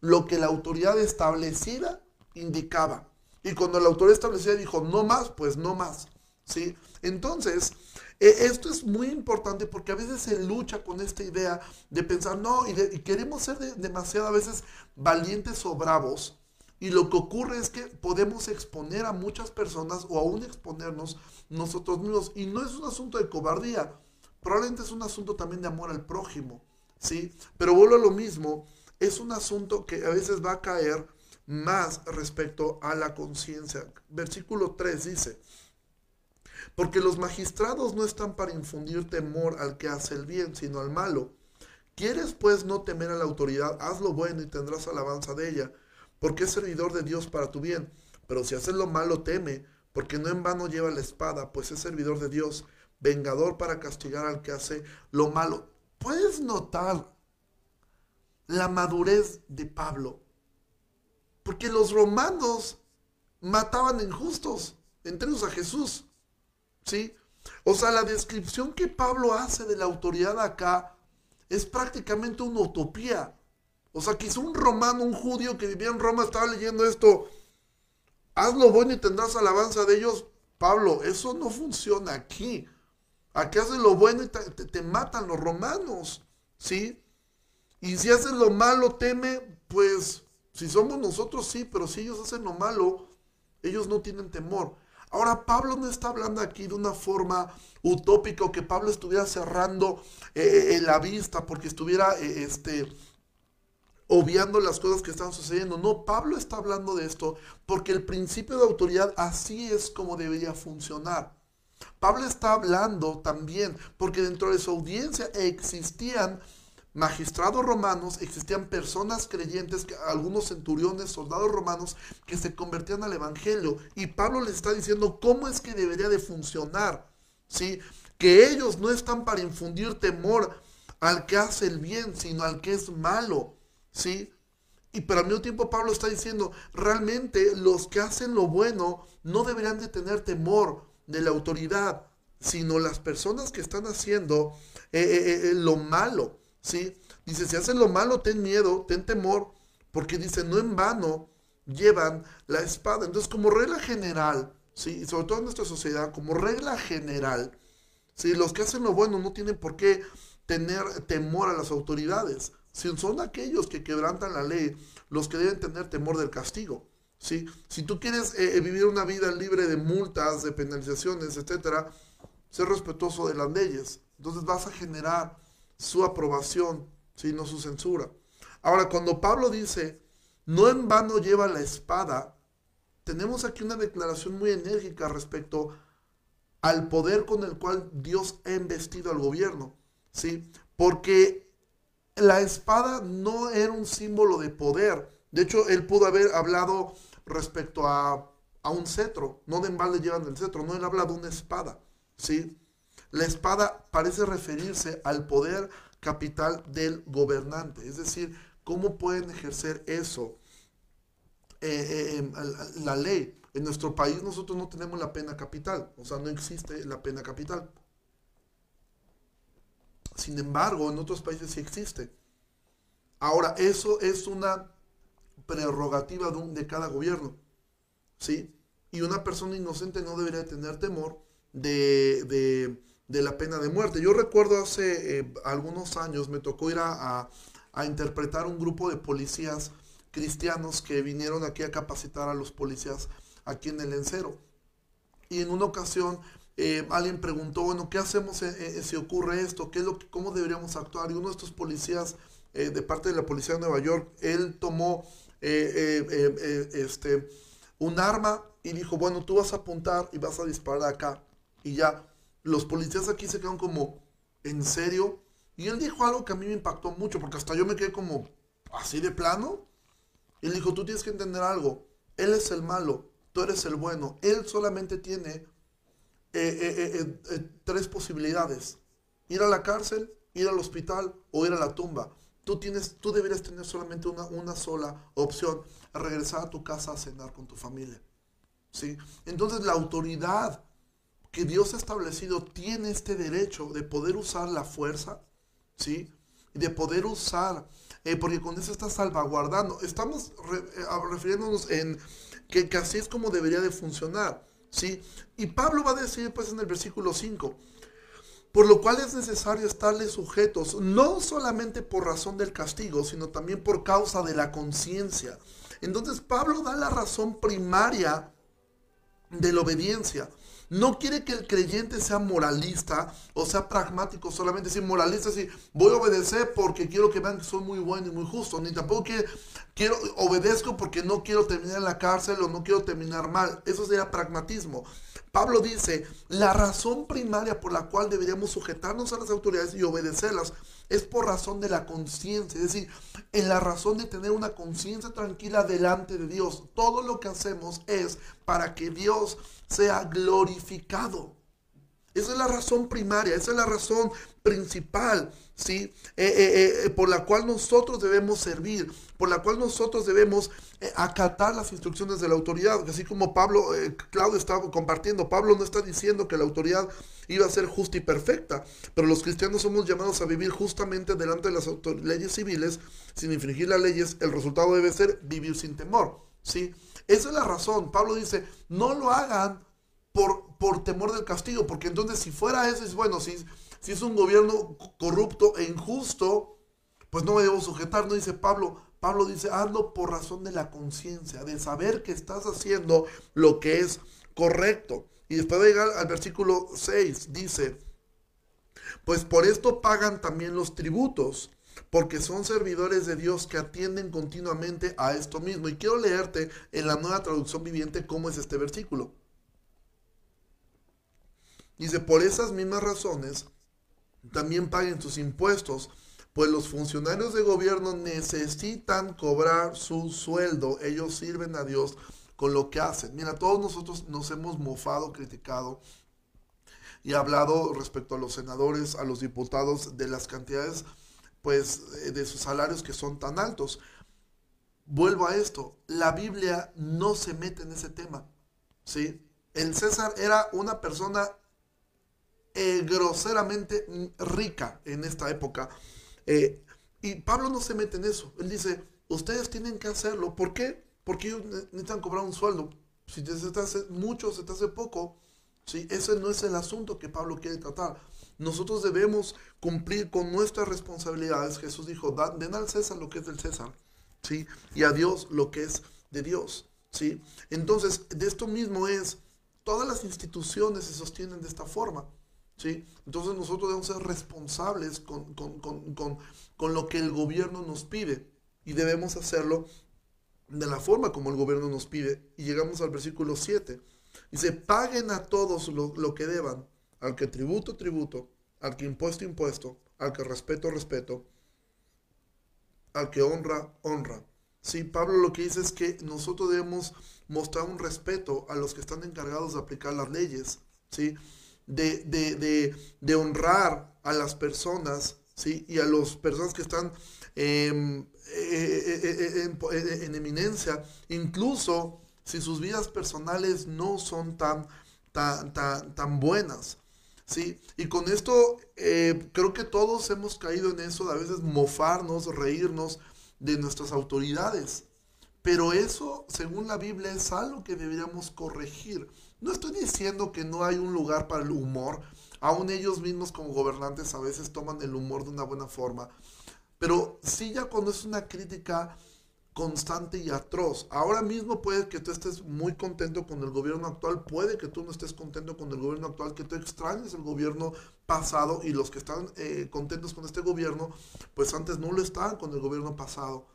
Speaker 1: lo que la autoridad establecida indicaba. Y cuando la autoridad establecida dijo, no más, pues no más. ¿Sí? Entonces, eh, esto es muy importante porque a veces se lucha con esta idea de pensar, no, y, queremos ser demasiado a veces valientes o bravos, Y lo que ocurre es que podemos exponer a muchas personas o aún exponernos nosotros mismos. Y no es un asunto de cobardía, probablemente es un asunto también de amor al prójimo, ¿sí? Pero vuelvo a lo mismo, es un asunto que a veces va a caer más respecto a la conciencia. Versículo 3 dice, porque los magistrados no están para infundir temor al que hace el bien, sino al malo. ¿Quieres pues no temer a la autoridad? Haz lo bueno y tendrás alabanza de ella porque es servidor de Dios para tu bien. Pero si haces lo malo, teme, porque no en vano lleva la espada, pues es servidor de Dios, vengador para castigar al que hace lo malo. Puedes notar la madurez de Pablo, porque los romanos mataban injustos, entre ellos a Jesús. ¿Sí? O sea, la descripción que Pablo hace de la autoridad acá es prácticamente una utopía. O sea, quizá un romano, un judío que vivía en Roma estaba leyendo esto. Haz lo bueno y tendrás alabanza de ellos. Pablo, eso no funciona aquí. Aquí haces lo bueno y te, matan los romanos. ¿Sí? Y si haces lo malo, teme, pues si somos nosotros, sí, pero si ellos hacen lo malo, ellos no tienen temor. Ahora, Pablo no está hablando aquí de una forma utópica o que Pablo estuviera cerrando eh, eh, la vista porque estuviera eh, este, obviando las cosas que están sucediendo. No, Pablo está hablando de esto porque el principio de autoridad así es como debería funcionar. Pablo está hablando también porque dentro de su audiencia existían magistrados romanos, existían personas creyentes, algunos centuriones, soldados romanos que se convertían al evangelio y Pablo les está diciendo cómo es que debería de funcionar, ¿sí? Que ellos no están para infundir temor al que hace el bien, sino al que es malo. ¿sí? Y pero al mismo tiempo Pablo está diciendo, realmente los que hacen lo bueno no deberían de tener temor de la autoridad, sino las personas que están haciendo eh, eh, eh, lo malo, ¿sí? Dice, si hacen lo malo, ten miedo, ten temor, porque dice, no en vano llevan la espada. Entonces, como regla general, ¿sí? Y sobre todo en nuestra sociedad, como regla general, ¿sí? Los que hacen lo bueno no tienen por qué tener temor a las autoridades son aquellos que quebrantan la ley los que deben tener temor del castigo. ¿sí? Si tú quieres eh, eh, vivir una vida libre de multas, de penalizaciones, etcétera, ser respetuoso de las leyes. Entonces vas a generar su aprobación, ¿sí? no su censura. Ahora, cuando Pablo dice, no en vano lleva la espada, tenemos aquí una declaración muy enérgica respecto al poder con el cual Dios ha investido al gobierno, ¿sí? Porque la espada no era un símbolo de poder. De hecho, él pudo haber hablado respecto a, un cetro. No de le llevan el cetro, no, él habla de una espada. ¿sí? La espada parece referirse al poder capital del gobernante. Es decir, ¿cómo pueden ejercer eso? Eh, eh, la ley. En nuestro país nosotros no tenemos la pena capital, o sea, no existe la pena capital. Sin embargo, en otros países sí existe. Ahora, eso es una prerrogativa de cada gobierno. ¿Sí? Y una persona inocente no debería tener temor de, la pena de muerte. Yo recuerdo hace eh, algunos años me tocó ir a, a, interpretar un grupo de policías cristianos que vinieron aquí a capacitar a los policías aquí en el Encero. Y en una ocasión eh, alguien preguntó, bueno, ¿qué hacemos eh, si ocurre esto? ¿Qué es lo ¿Cómo deberíamos actuar? Y uno de estos policías, de parte de la policía de Nueva York, él tomó este, un arma y dijo, bueno, tú vas a apuntar y vas a disparar acá. Y ya, los policías aquí se quedan como, ¿en serio? Y él dijo algo que a mí me impactó mucho, porque hasta yo me quedé como, así de plano. Él dijo, tú tienes que entender algo, él es el malo, tú eres el bueno, él solamente tiene eh, eh, eh, tres posibilidades. Ir a la cárcel, ir al hospital o ir a la tumba. Tú, tienes, tú deberías tener solamente una, una sola opción, regresar a tu casa a cenar con tu familia. ¿sí? Entonces la autoridad que Dios ha establecido tiene este derecho de poder usar la fuerza, ¿sí? de poder usar, porque con eso está salvaguardando. Estamos refiriéndonos en que, que así es como debería de funcionar. ¿sí? Y Pablo va a decir pues en el versículo 5, por lo cual es necesario estarle sujetos, no solamente por razón del castigo, sino también por causa de la conciencia. Entonces Pablo da la razón primaria de la obediencia. No quiere que el creyente sea moralista o sea pragmático, solamente decir moralista, si voy a obedecer porque quiero que vean que soy muy bueno y muy justo, ni tampoco quiero obedezco porque no quiero terminar en la cárcel o no quiero terminar mal. Eso sería pragmatismo. Pablo dice, la razón primaria por la cual deberíamos sujetarnos a las autoridades y obedecerlas es por razón de la conciencia, es decir, en la razón de tener una conciencia tranquila delante de Dios. Todo lo que hacemos es para que Dios sea glorificado. Esa es la razón primaria, esa es la razón principal, ¿sí? Eh, eh, eh, por la cual nosotros debemos servir, por la cual nosotros debemos acatar las instrucciones de la autoridad. Así como Pablo, Claudio estaba compartiendo, Pablo no está diciendo que la autoridad iba a ser justa y perfecta, pero los cristianos somos llamados a vivir justamente delante de las leyes civiles, sin infringir las leyes. El resultado debe ser vivir sin temor, ¿sí? Esa es la razón. Pablo dice, no lo hagan por, temor del castigo, porque entonces si fuera eso, es bueno, si, si es un gobierno corrupto e injusto, pues no me debo sujetar, no dice Pablo. Pablo dice, hazlo por razón de la conciencia, de saber que estás haciendo lo que es correcto. Y después de llegar al versículo 6, dice, pues por esto pagan también los tributos porque son servidores de Dios que atienden continuamente a esto mismo. Y quiero leerte en la nueva traducción viviente cómo es este versículo. Dice, por esas mismas razones, también paguen sus impuestos, pues los funcionarios de gobierno necesitan cobrar su sueldo. Ellos sirven a Dios con lo que hacen. Mira, todos nosotros nos hemos mofado, criticado y hablado respecto a los senadores, a los diputados, de las cantidades pues eh, de sus salarios que son tan altos. Vuelvo a esto, la Biblia no se mete en ese tema, ¿sí? El César era una persona eh, groseramente rica en esta época. Eh, y Pablo no se mete en eso. Él dice, ustedes tienen que hacerlo. ¿Por qué? Porque ellos necesitan cobrar un sueldo. Si se te hace mucho, se te hace poco. ¿sí? Ese no es el asunto que Pablo quiere tratar. Nosotros debemos cumplir con nuestras responsabilidades. Jesús dijo, den al César lo que es del César, ¿sí? Y a Dios lo que es de Dios, ¿sí? Entonces, de esto mismo es, todas las instituciones se sostienen de esta forma, ¿sí? Entonces nosotros debemos ser responsables con, con lo que el gobierno nos pide y debemos hacerlo de la forma como el gobierno nos pide. Y llegamos al versículo 7. Dice, paguen a todos lo, lo que deban al que tributo, tributo, al que impuesto, impuesto, al que respeto, respeto, al que honra, honra. Sí, Pablo lo que dice es que nosotros debemos mostrar un respeto a los que están encargados de aplicar las leyes, ¿sí? De, de, honrar a las personas, ¿sí? Y a las personas que están em, eh, eh, eh, en, eminencia, incluso si sus vidas personales no son tan, tan, tan, buenas. ¿sí? Y con esto creo que todos hemos caído en eso de a veces mofarnos, reírnos de nuestras autoridades. Pero eso, según la Biblia, es algo que deberíamos corregir. No estoy diciendo que no hay un lugar para el humor. Aún ellos mismos como gobernantes a veces toman el humor de una buena forma. Pero sí ya cuando es una crítica constante y atroz. Ahora mismo puede que tú estés muy contento con el gobierno actual, puede que tú no estés contento con el gobierno actual, que tú extrañes el gobierno pasado y los que están eh, contentos con este gobierno, pues antes no lo estaban con el gobierno pasado.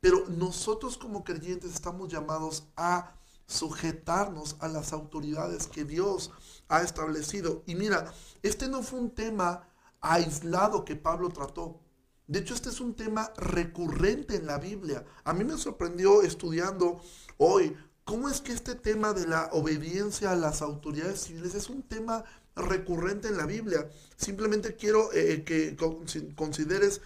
Speaker 1: Pero nosotros como creyentes estamos llamados a sujetarnos a las autoridades que Dios ha establecido. Y mira, este no fue un tema aislado que Pablo trató. De hecho, este es un tema recurrente en la Biblia. A mí me sorprendió estudiando hoy cómo es que este tema de la obediencia a las autoridades civiles es un tema recurrente en la Biblia. Simplemente quiero eh, que consideres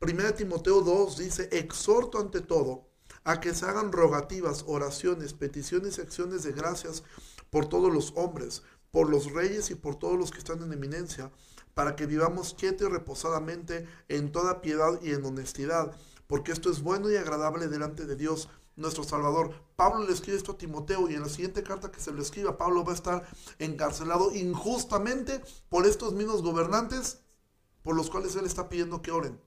Speaker 1: 1 Timoteo 2, dice, exhorto ante todo a que se hagan rogativas, oraciones, peticiones y acciones de gracias por todos los hombres, por los reyes y por todos los que están en eminencia para que vivamos quieto y reposadamente en toda piedad y en honestidad, porque esto es bueno y agradable delante de Dios nuestro Salvador. Pablo le escribe esto a Timoteo y en la siguiente carta que se le escriba, Pablo va a estar encarcelado injustamente por estos mismos gobernantes por los cuales él está pidiendo que oren.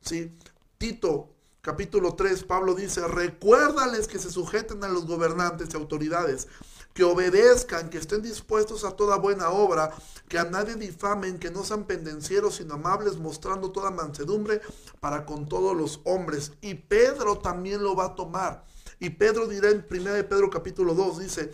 Speaker 1: ¿Sí? Tito capítulo 3, Pablo dice, recuérdales que se sujeten a los gobernantes y autoridades, que obedezcan, que estén dispuestos a toda buena obra, que a nadie difamen, que no sean pendencieros, sino amables, mostrando toda mansedumbre para con todos los hombres. Y Pedro también lo va a tomar. Y Pedro dirá en 1 de Pedro capítulo 2, dice,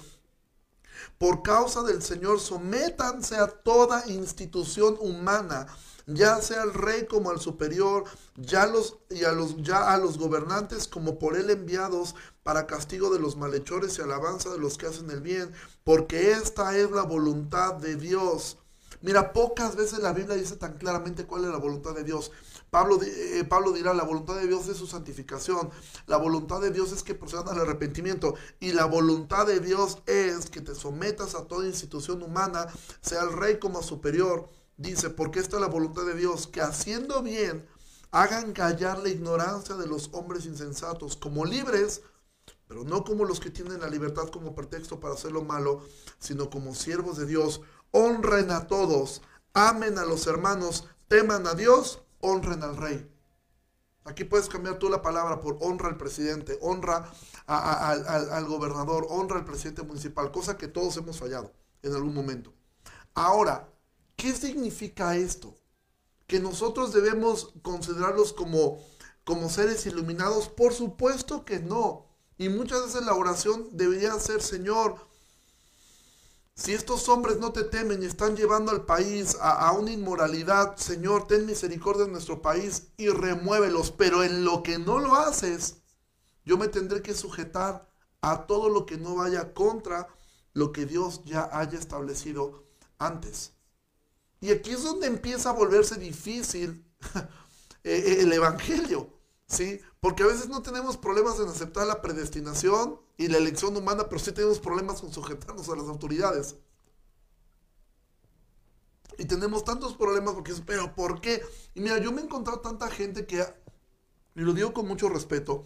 Speaker 1: por causa del Señor, sométanse a toda institución humana, ya sea al rey como al superior, ya, los, a los, ya a los gobernantes como por él enviados para castigo de los malhechores y alabanza de los que hacen el bien, porque esta es la voluntad de Dios. Mira, pocas veces la Biblia dice tan claramente cuál es la voluntad de Dios. Pablo, eh, Pablo, dirá, la voluntad de Dios es su santificación, la voluntad de Dios es que procedan al arrepentimiento y la voluntad de Dios es que te sometas a toda institución humana, sea el rey como superior. Dice, porque esta es la voluntad de Dios, que haciendo bien hagan callar la ignorancia de los hombres insensatos como libres, pero no como los que tienen la libertad como pretexto para hacer lo malo, sino como siervos de Dios. Honren a todos, amen a los hermanos, teman a Dios honren al rey. Aquí puedes cambiar tú la palabra por honra al presidente, honra al, gobernador, honra al presidente municipal, cosa que todos hemos fallado en algún momento. Ahora, ¿qué significa esto? Que nosotros debemos considerarlos como, como seres iluminados. Por supuesto que no. Y muchas veces la oración debería ser, Señor, si estos hombres no te temen y están llevando al país a, una inmoralidad, Señor, ten misericordia en nuestro país y remuévelos. Pero en lo que no lo haces, yo me tendré que sujetar a todo lo que no vaya contra lo que Dios ya haya establecido antes. Y aquí es donde empieza a volverse difícil eh, el Evangelio, ¿sí? Porque a veces no tenemos problemas en aceptar la predestinación y la elección humana, pero sí tenemos problemas con sujetarnos a las autoridades. Y tenemos tantos problemas porque pero ¿por qué? Y mira, yo me he encontrado tanta gente que, y lo digo con mucho respeto,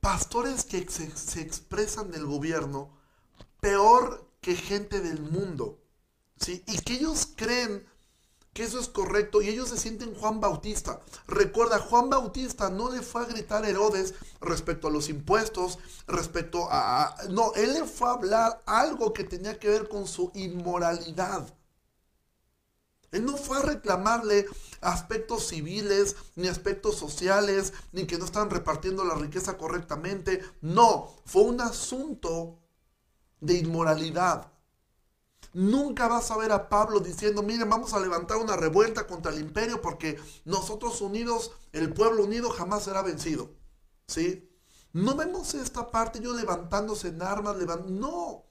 Speaker 1: pastores que se, se expresan del gobierno peor que gente del mundo. ¿sí? Y que ellos creen que eso es correcto y ellos se sienten Juan Bautista. Recuerda, Juan Bautista no le fue a gritar a Herodes respecto a los impuestos, respecto a... No, él le fue a hablar algo que tenía que ver con su inmoralidad. Él no fue a reclamarle aspectos civiles, ni aspectos sociales, ni que no están repartiendo la riqueza correctamente. No, fue un asunto de inmoralidad. Nunca vas a ver a Pablo diciendo, miren, vamos a levantar una revuelta contra el imperio porque nosotros unidos, el pueblo unido jamás será vencido. ¿Sí? No vemos esta parte, ellos levantándose en armas, no,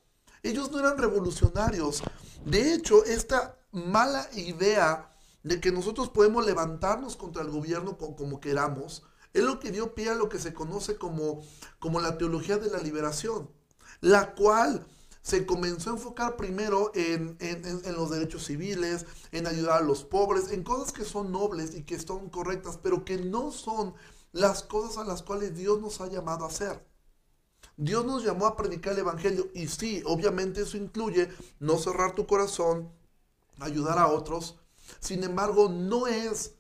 Speaker 1: ellos no eran revolucionarios. De hecho, esta mala idea de que nosotros podemos levantarnos contra el gobierno como queramos, es lo que dio pie a lo que se conoce como, como la teología de la liberación, la cual se comenzó a enfocar primero en, los derechos civiles, en ayudar a los pobres, en cosas que son nobles y que son correctas, pero que no son las cosas a las cuales Dios nos ha llamado a hacer. Dios nos llamó a predicar el Evangelio y sí, obviamente eso incluye no cerrar tu corazón, ayudar a otros. Sin embargo, no es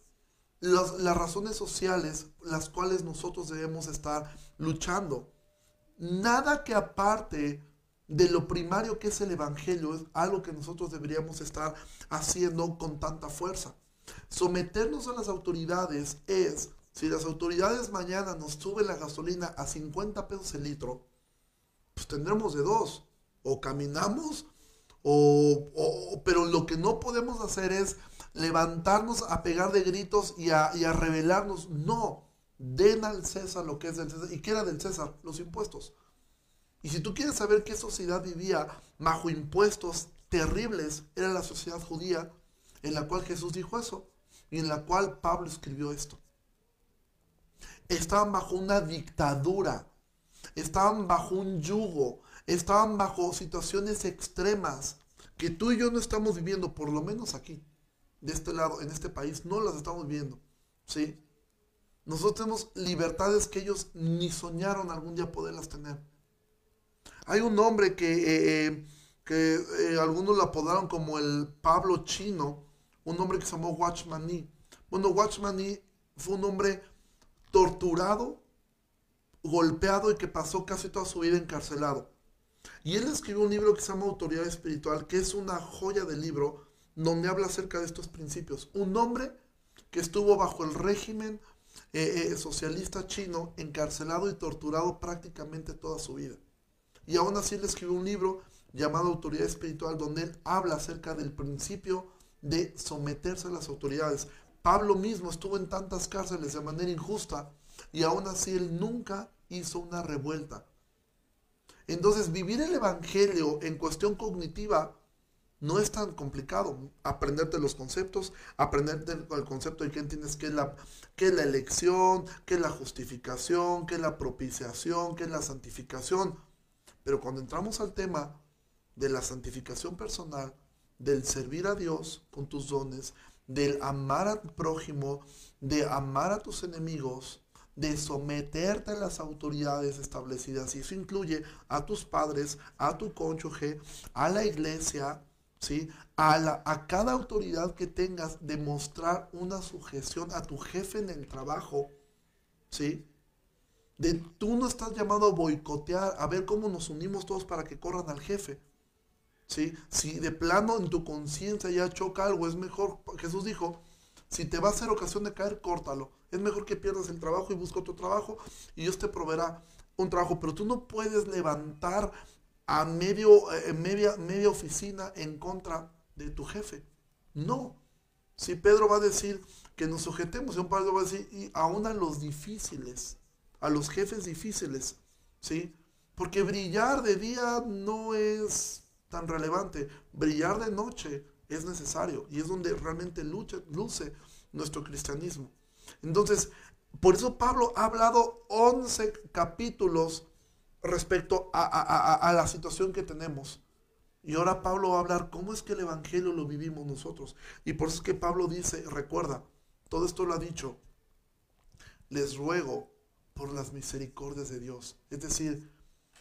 Speaker 1: las razones sociales las cuales nosotros debemos estar luchando. Nada que aparte de lo primario que es el Evangelio, es algo que nosotros deberíamos estar haciendo con tanta fuerza. Someternos a las autoridades es, si las autoridades mañana nos suben la gasolina a 50 pesos el litro, pues tendremos de dos, o caminamos, o, pero lo que no podemos hacer es levantarnos a pegar de gritos y a, y a rebelarnos. No, den al César lo que es del César. ¿Y qué era del César? Los impuestos. Y si tú quieres saber qué sociedad vivía bajo impuestos terribles, era la sociedad judía en la cual Jesús dijo eso y en la cual Pablo escribió esto. Estaban bajo una dictadura, estaban bajo un yugo, estaban bajo situaciones extremas que tú y yo no estamos viviendo, por lo menos aquí, de este lado, en este país, no las estamos viviendo. ¿sí? Nosotros tenemos libertades que ellos ni soñaron algún día poderlas tener. Hay un hombre que, eh, eh, que eh, algunos lo apodaron como el Pablo chino, un hombre que se llamó Watchman Nee. Bueno, Watchman Nee fue un hombre torturado golpeado y que pasó casi toda su vida encarcelado. Y él escribió un libro que se llama Autoridad Espiritual, que es una joya de libro donde habla acerca de estos principios. Un hombre que estuvo bajo el régimen socialista chino, encarcelado y torturado prácticamente toda su vida. Y aún así él escribió un libro llamado Autoridad Espiritual, donde él habla acerca del principio de someterse a las autoridades. Pablo mismo estuvo en tantas cárceles de manera injusta y aún así él nunca hizo una revuelta. Entonces, vivir el Evangelio en cuestión cognitiva no es tan complicado. Aprenderte los conceptos, aprenderte el concepto de qué entiendes qué es la, la elección, qué es la justificación, qué es la propiciación, qué es la santificación. Pero cuando entramos al tema de la santificación personal, del servir a Dios con tus dones, del amar al prójimo, de amar a tus enemigos, de someterte a las autoridades establecidas. Y eso incluye a tus padres, a tu cónyuge, a la iglesia, ¿sí? A, la, a cada autoridad que tengas, demostrar una sujeción a tu jefe en el trabajo. ¿sí? Tú no estás llamado a boicotear, a ver cómo nos unimos todos para que corran al jefe. ¿sí? Si de plano en tu conciencia ya choca algo, es mejor, Jesús dijo, si te va a hacer ocasión de caer, córtalo. Es mejor que pierdas el trabajo y busca otro trabajo y Dios te proveerá un trabajo. Pero tú no puedes levantar a medio, eh, media, media oficina en contra de tu jefe. No. Si Pedro va a decir que nos sujetemos, un Pedro va a decir, y aún a los difíciles, a los jefes difíciles, ¿sí? Porque brillar de día no es tan relevante. Brillar de noche es necesario y es donde realmente luce nuestro cristianismo. Entonces, por eso Pablo ha hablado 11 capítulos respecto a, la situación que tenemos. Y ahora Pablo va a hablar cómo es que el Evangelio lo vivimos nosotros. Y por eso es que Pablo dice, recuerda, todo esto lo ha dicho, les ruego por las misericordias de Dios. Es decir,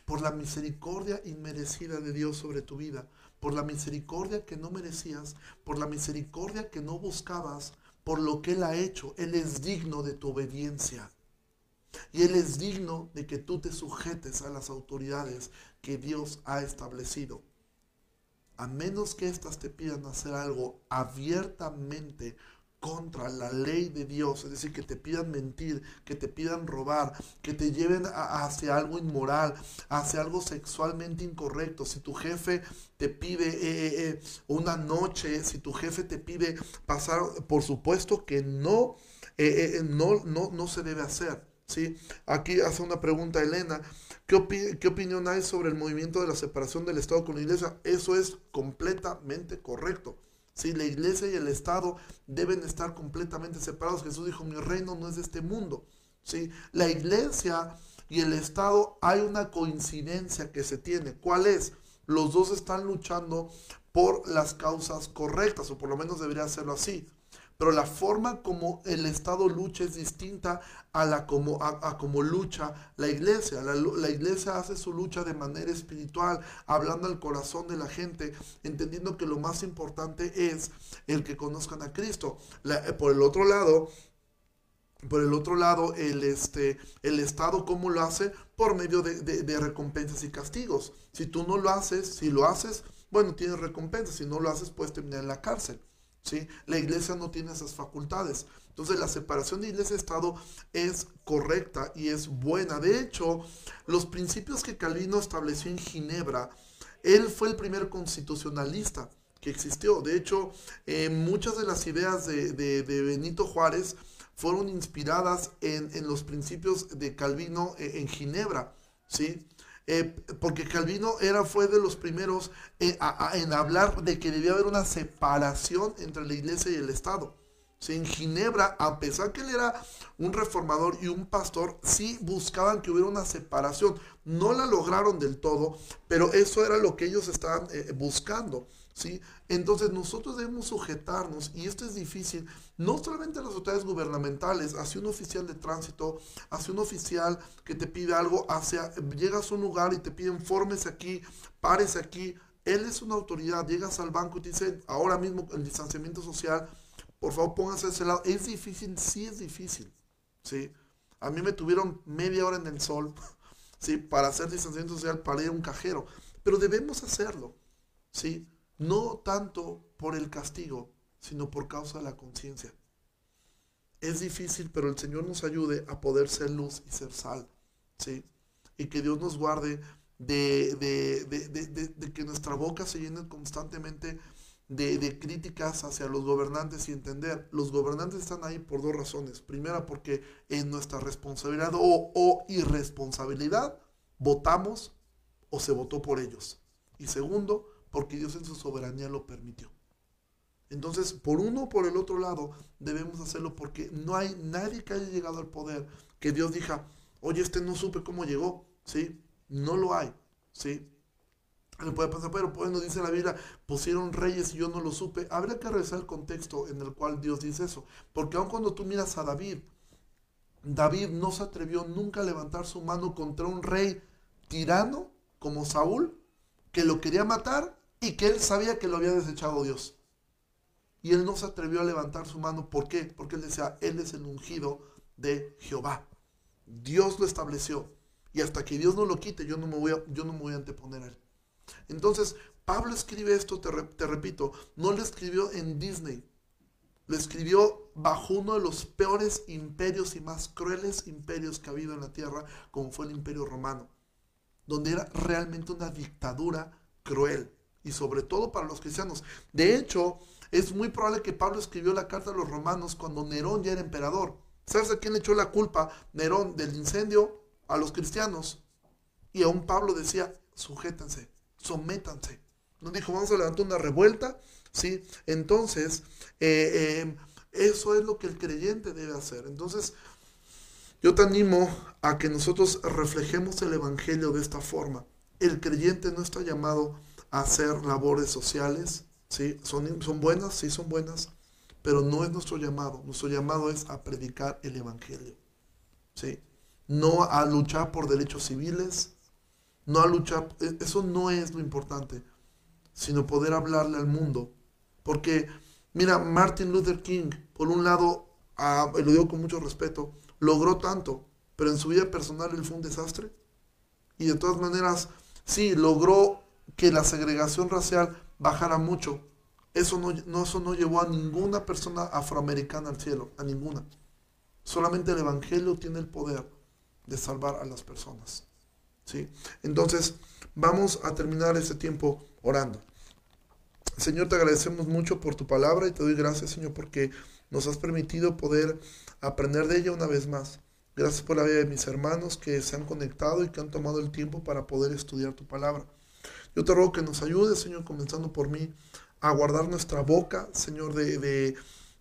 Speaker 1: por la misericordia inmerecida de Dios sobre tu vida, por la misericordia que no merecías, por la misericordia que no buscabas, por lo que Él ha hecho. Él es digno de tu obediencia. Y Él es digno de que tú te sujetes a las autoridades que Dios ha establecido. A menos que éstas te pidan hacer algo abiertamente contra la ley de Dios, es decir, que te pidan mentir, que te pidan robar, que te lleven hacia algo inmoral, hacia algo sexualmente incorrecto. Si tu jefe te pide eh, eh, eh, una noche, si tu jefe te pide pasar, por supuesto que no, no, no, no se debe hacer. ¿sí? Aquí hace una pregunta Elena. ¿Qué, ¿Qué opinión hay sobre el movimiento de la separación del Estado con la Iglesia? Eso es completamente correcto. Si la iglesia y el Estado deben estar completamente separados. Jesús dijo, mi reino no es de este mundo. ¿sí? La iglesia y el Estado hay una coincidencia que se tiene. ¿Cuál es? Los dos están luchando por las causas correctas, o por lo menos debería serlo así pero la forma como el Estado lucha es distinta a la como, a, como lucha la iglesia. La, iglesia hace su lucha de manera espiritual, hablando al corazón de la gente, entendiendo que lo más importante es el que conozcan a Cristo. Eh, por el otro lado, por el otro lado, el, este, el Estado, ¿cómo lo hace? Por medio de, de, recompensas y castigos. Si tú no lo haces, si lo haces, bueno, tienes recompensas. Si no lo haces, puedes terminar en la cárcel. ¿Sí? La iglesia no tiene esas facultades. Entonces la separación de iglesia y Estado es correcta y es buena. De hecho, los principios que Calvino estableció en Ginebra, él fue el primer constitucionalista que existió. De hecho, eh, muchas de las ideas de, Benito Juárez fueron inspiradas en, los principios de Calvino eh, en Ginebra. ¿sí? Eh, porque Calvino era, fue de los primeros eh, en hablar de que debía haber una separación entre la iglesia y el Estado. en Ginebra, a pesar que él era un reformador y un pastor, sí buscaban que hubiera una separación. No la lograron del todo, pero eso era lo que ellos estaban eh, buscando. Entonces nosotros debemos sujetarnos, y esto es difícil, no solamente a las autoridades gubernamentales, hacia un oficial de tránsito, hacia un oficial que te pide algo, hacia, llegas a un lugar y te piden formes aquí, pares aquí, él es una autoridad, llegas al banco y te dice, ahora mismo el distanciamiento social, por favor póngase a ese lado, es difícil, sí es difícil, ¿sí? A mí me tuvieron media hora en el sol, ¿sí? Para hacer distanciamiento social, para ir a un cajero. Pero debemos hacerlo, ¿sí? No tanto por el castigo, sino por causa de la conciencia. Es difícil, pero el Señor nos ayude a poder ser luz y ser sal, ¿sí? Y que Dios nos guarde de, de, que nuestra boca se llene constantemente de, críticas hacia los gobernantes y entender, los gobernantes están ahí por dos razones. Primera, porque en nuestra responsabilidad o, o irresponsabilidad votamos o se votó por ellos. Y segundo, porque Dios en su soberanía lo permitió. Entonces, por uno o por el otro lado, debemos hacerlo porque no hay nadie que haya llegado al poder que Dios diga, oye, este no supe cómo llegó, ¿sí? No lo hay, ¿sí? Le puede pasar, pero pues nos dice la Biblia, pusieron reyes y yo no lo supe. Habría que revisar el contexto en el cual Dios dice eso. Porque aun cuando tú miras a David, David no se atrevió nunca a levantar su mano contra un rey tirano como Saúl, que lo quería matar y que él sabía que lo había desechado Dios. Y él no se atrevió a levantar su mano. ¿Por qué? Porque él decía, él es el ungido de Jehová. Dios lo estableció. Y hasta que Dios no lo quite, yo no me voy a, yo no me voy a anteponer a él. Entonces, Pablo escribe esto, te, te repito, no lo escribió en Disney. Lo escribió bajo uno de los peores imperios y más crueles imperios que ha habido en la tierra, como fue el imperio romano. Donde era realmente una dictadura cruel. Y sobre todo para los cristianos. De hecho, es muy probable que Pablo escribió la carta a los romanos cuando Nerón ya era emperador. ¿Sabes a quién echó la culpa Nerón del incendio? A los cristianos. Y aún Pablo decía, sujétense, sométanse. No dijo, vamos a levantar una revuelta, ¿sí? Entonces, eh, eh, eso es lo que el creyente debe hacer. Entonces, yo te animo a que nosotros reflejemos el Evangelio de esta forma. El creyente no está llamado hacer labores sociales, ¿sí? Son, son buenas, sí son buenas, pero no es nuestro llamado. Nuestro llamado es a predicar el Evangelio, ¿sí? No a luchar por derechos civiles, no a luchar, e, eso no es lo importante, sino poder hablarle al mundo. Porque, mira, Martin Luther King, por un lado, lo digo con mucho respeto, logró tanto, pero en su vida personal él fue un desastre. Y de todas maneras, sí, logró que la segregación racial bajara mucho. Eso no, no, eso no llevó a ninguna persona afroamericana al cielo, a ninguna. Solamente el Evangelio tiene el poder de salvar a las personas. ¿sí? Entonces, vamos a terminar este tiempo orando. Señor, te agradecemos mucho por tu palabra y te doy gracias, Señor, porque nos has permitido poder aprender de ella una vez más. Gracias por la vida de mis hermanos que se han conectado y que han tomado el tiempo para poder estudiar tu palabra. Yo te ruego que nos ayudes, Señor, comenzando por mí, a guardar nuestra boca, Señor, de,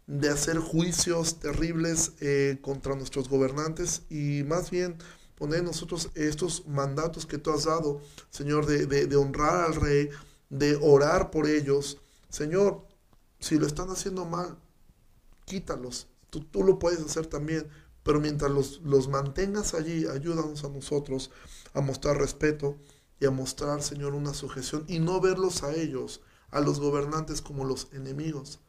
Speaker 1: de, hacer juicios terribles eh, contra nuestros gobernantes y más bien poner nosotros estos mandatos que tú has dado, Señor, de, honrar al rey, de orar por ellos. Señor, si lo están haciendo mal, quítalos. Tú, tú lo puedes hacer también, pero mientras los, los mantengas allí, ayúdanos a nosotros a mostrar respeto y a mostrar, Señor, una sujeción y no verlos a ellos, a los gobernantes como los enemigos,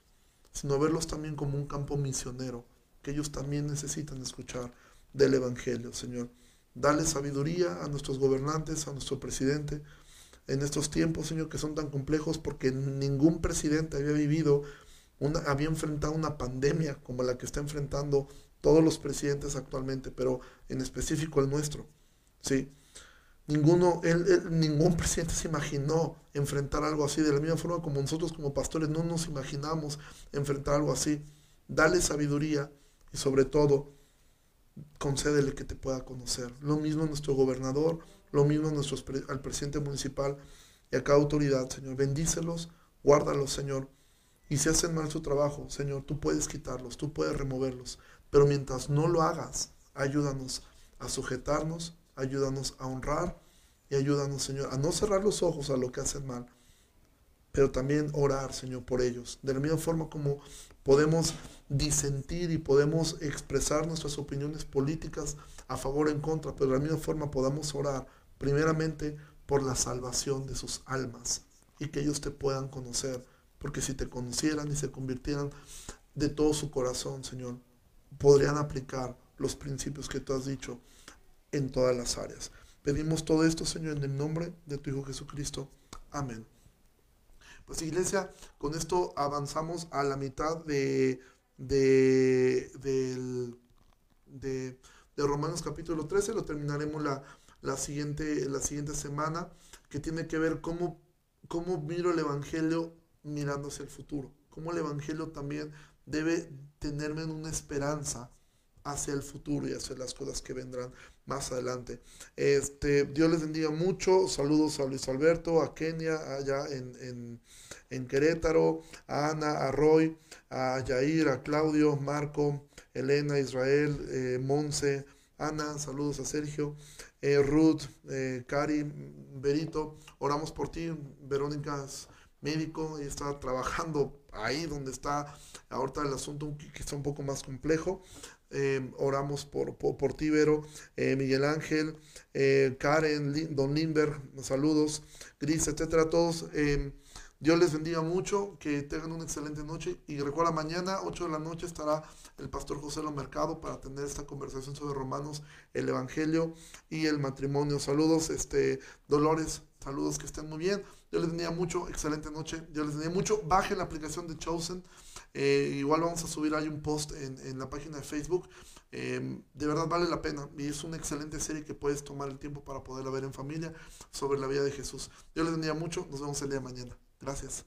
Speaker 1: sino verlos también como un campo misionero, que ellos también necesitan escuchar del Evangelio, Señor. Dale sabiduría a nuestros gobernantes, a nuestro presidente, en estos tiempos, Señor, que son tan complejos porque ningún presidente había vivido, una, había enfrentado una pandemia como la que está enfrentando todos los presidentes actualmente, pero en específico el nuestro. Sí. Ninguno, ningún presidente se imaginó enfrentar algo así, de la misma forma como nosotros como pastores no nos imaginamos enfrentar algo así. Dale sabiduría y sobre todo concédele que te pueda conocer. Lo mismo a nuestro gobernador, lo mismo a nuestros, al presidente municipal y a cada autoridad, Señor. Bendícelos, guárdalos, Señor. Y si hacen mal su trabajo, Señor, tú puedes quitarlos, tú puedes removerlos. Pero mientras no lo hagas, ayúdanos a sujetarnos, ayúdanos a honrar y ayúdanos, Señor, a no cerrar los ojos a lo que hacen mal, pero también orar, Señor, por ellos. De la misma forma como podemos disentir y podemos expresar nuestras opiniones políticas a favor o en contra, pero de la misma forma podamos orar primeramente por la salvación de sus almas y que ellos te puedan conocer, porque si te conocieran y se convirtieran de todo su corazón, Señor, podrían aplicar los principios que tú has dicho en todas las áreas. Pedimos todo esto, Señor, en el nombre de tu Hijo Jesucristo. Amén. Pues iglesia, con esto avanzamos a la mitad de, de, de, Romanos capítulo 13. Lo terminaremos la, la, siguiente, la siguiente semana, que tiene que ver cómo, cómo miro el Evangelio mirando hacia el futuro. Cómo el Evangelio también debe tenerme en una esperanza hacia el futuro y hacia las cosas que vendrán más adelante. Este, Dios les bendiga mucho. Saludos a Luis Alberto, a Kenia, allá en, Querétaro, a Ana, a Roy, a Yair, a Claudio, Marco, Elena, Israel, eh, Monse, Ana, saludos a Sergio, eh, Ruth, eh, Cari, Berito, oramos por ti, Verónica es médico y está trabajando ahí donde está ahorita el asunto que está un poco más complejo. Em, oramos por, por, eh, Miguel Ángel, eh, Karen, Don Limber, saludos, Gris, etcétera, todos. Em, Dios les bendiga mucho, que tengan una excelente noche y recuerda, mañana 8 de la noche estará el pastor José Lo Mercado para tener esta conversación sobre Romanos, el Evangelio y el matrimonio. Saludos, este, Dolores, saludos, que estén muy bien. Dios les bendiga mucho, excelente noche. Dios les bendiga mucho. Bajen la aplicación de Chosen. Eh, igual vamos a subir ahí un post en, la página de Facebook. Em, de verdad vale la pena y es una excelente serie que puedes tomar el tiempo para poderla ver en familia sobre la vida de Jesús. Dios les bendiga mucho. Nos vemos el día de mañana. Gracias.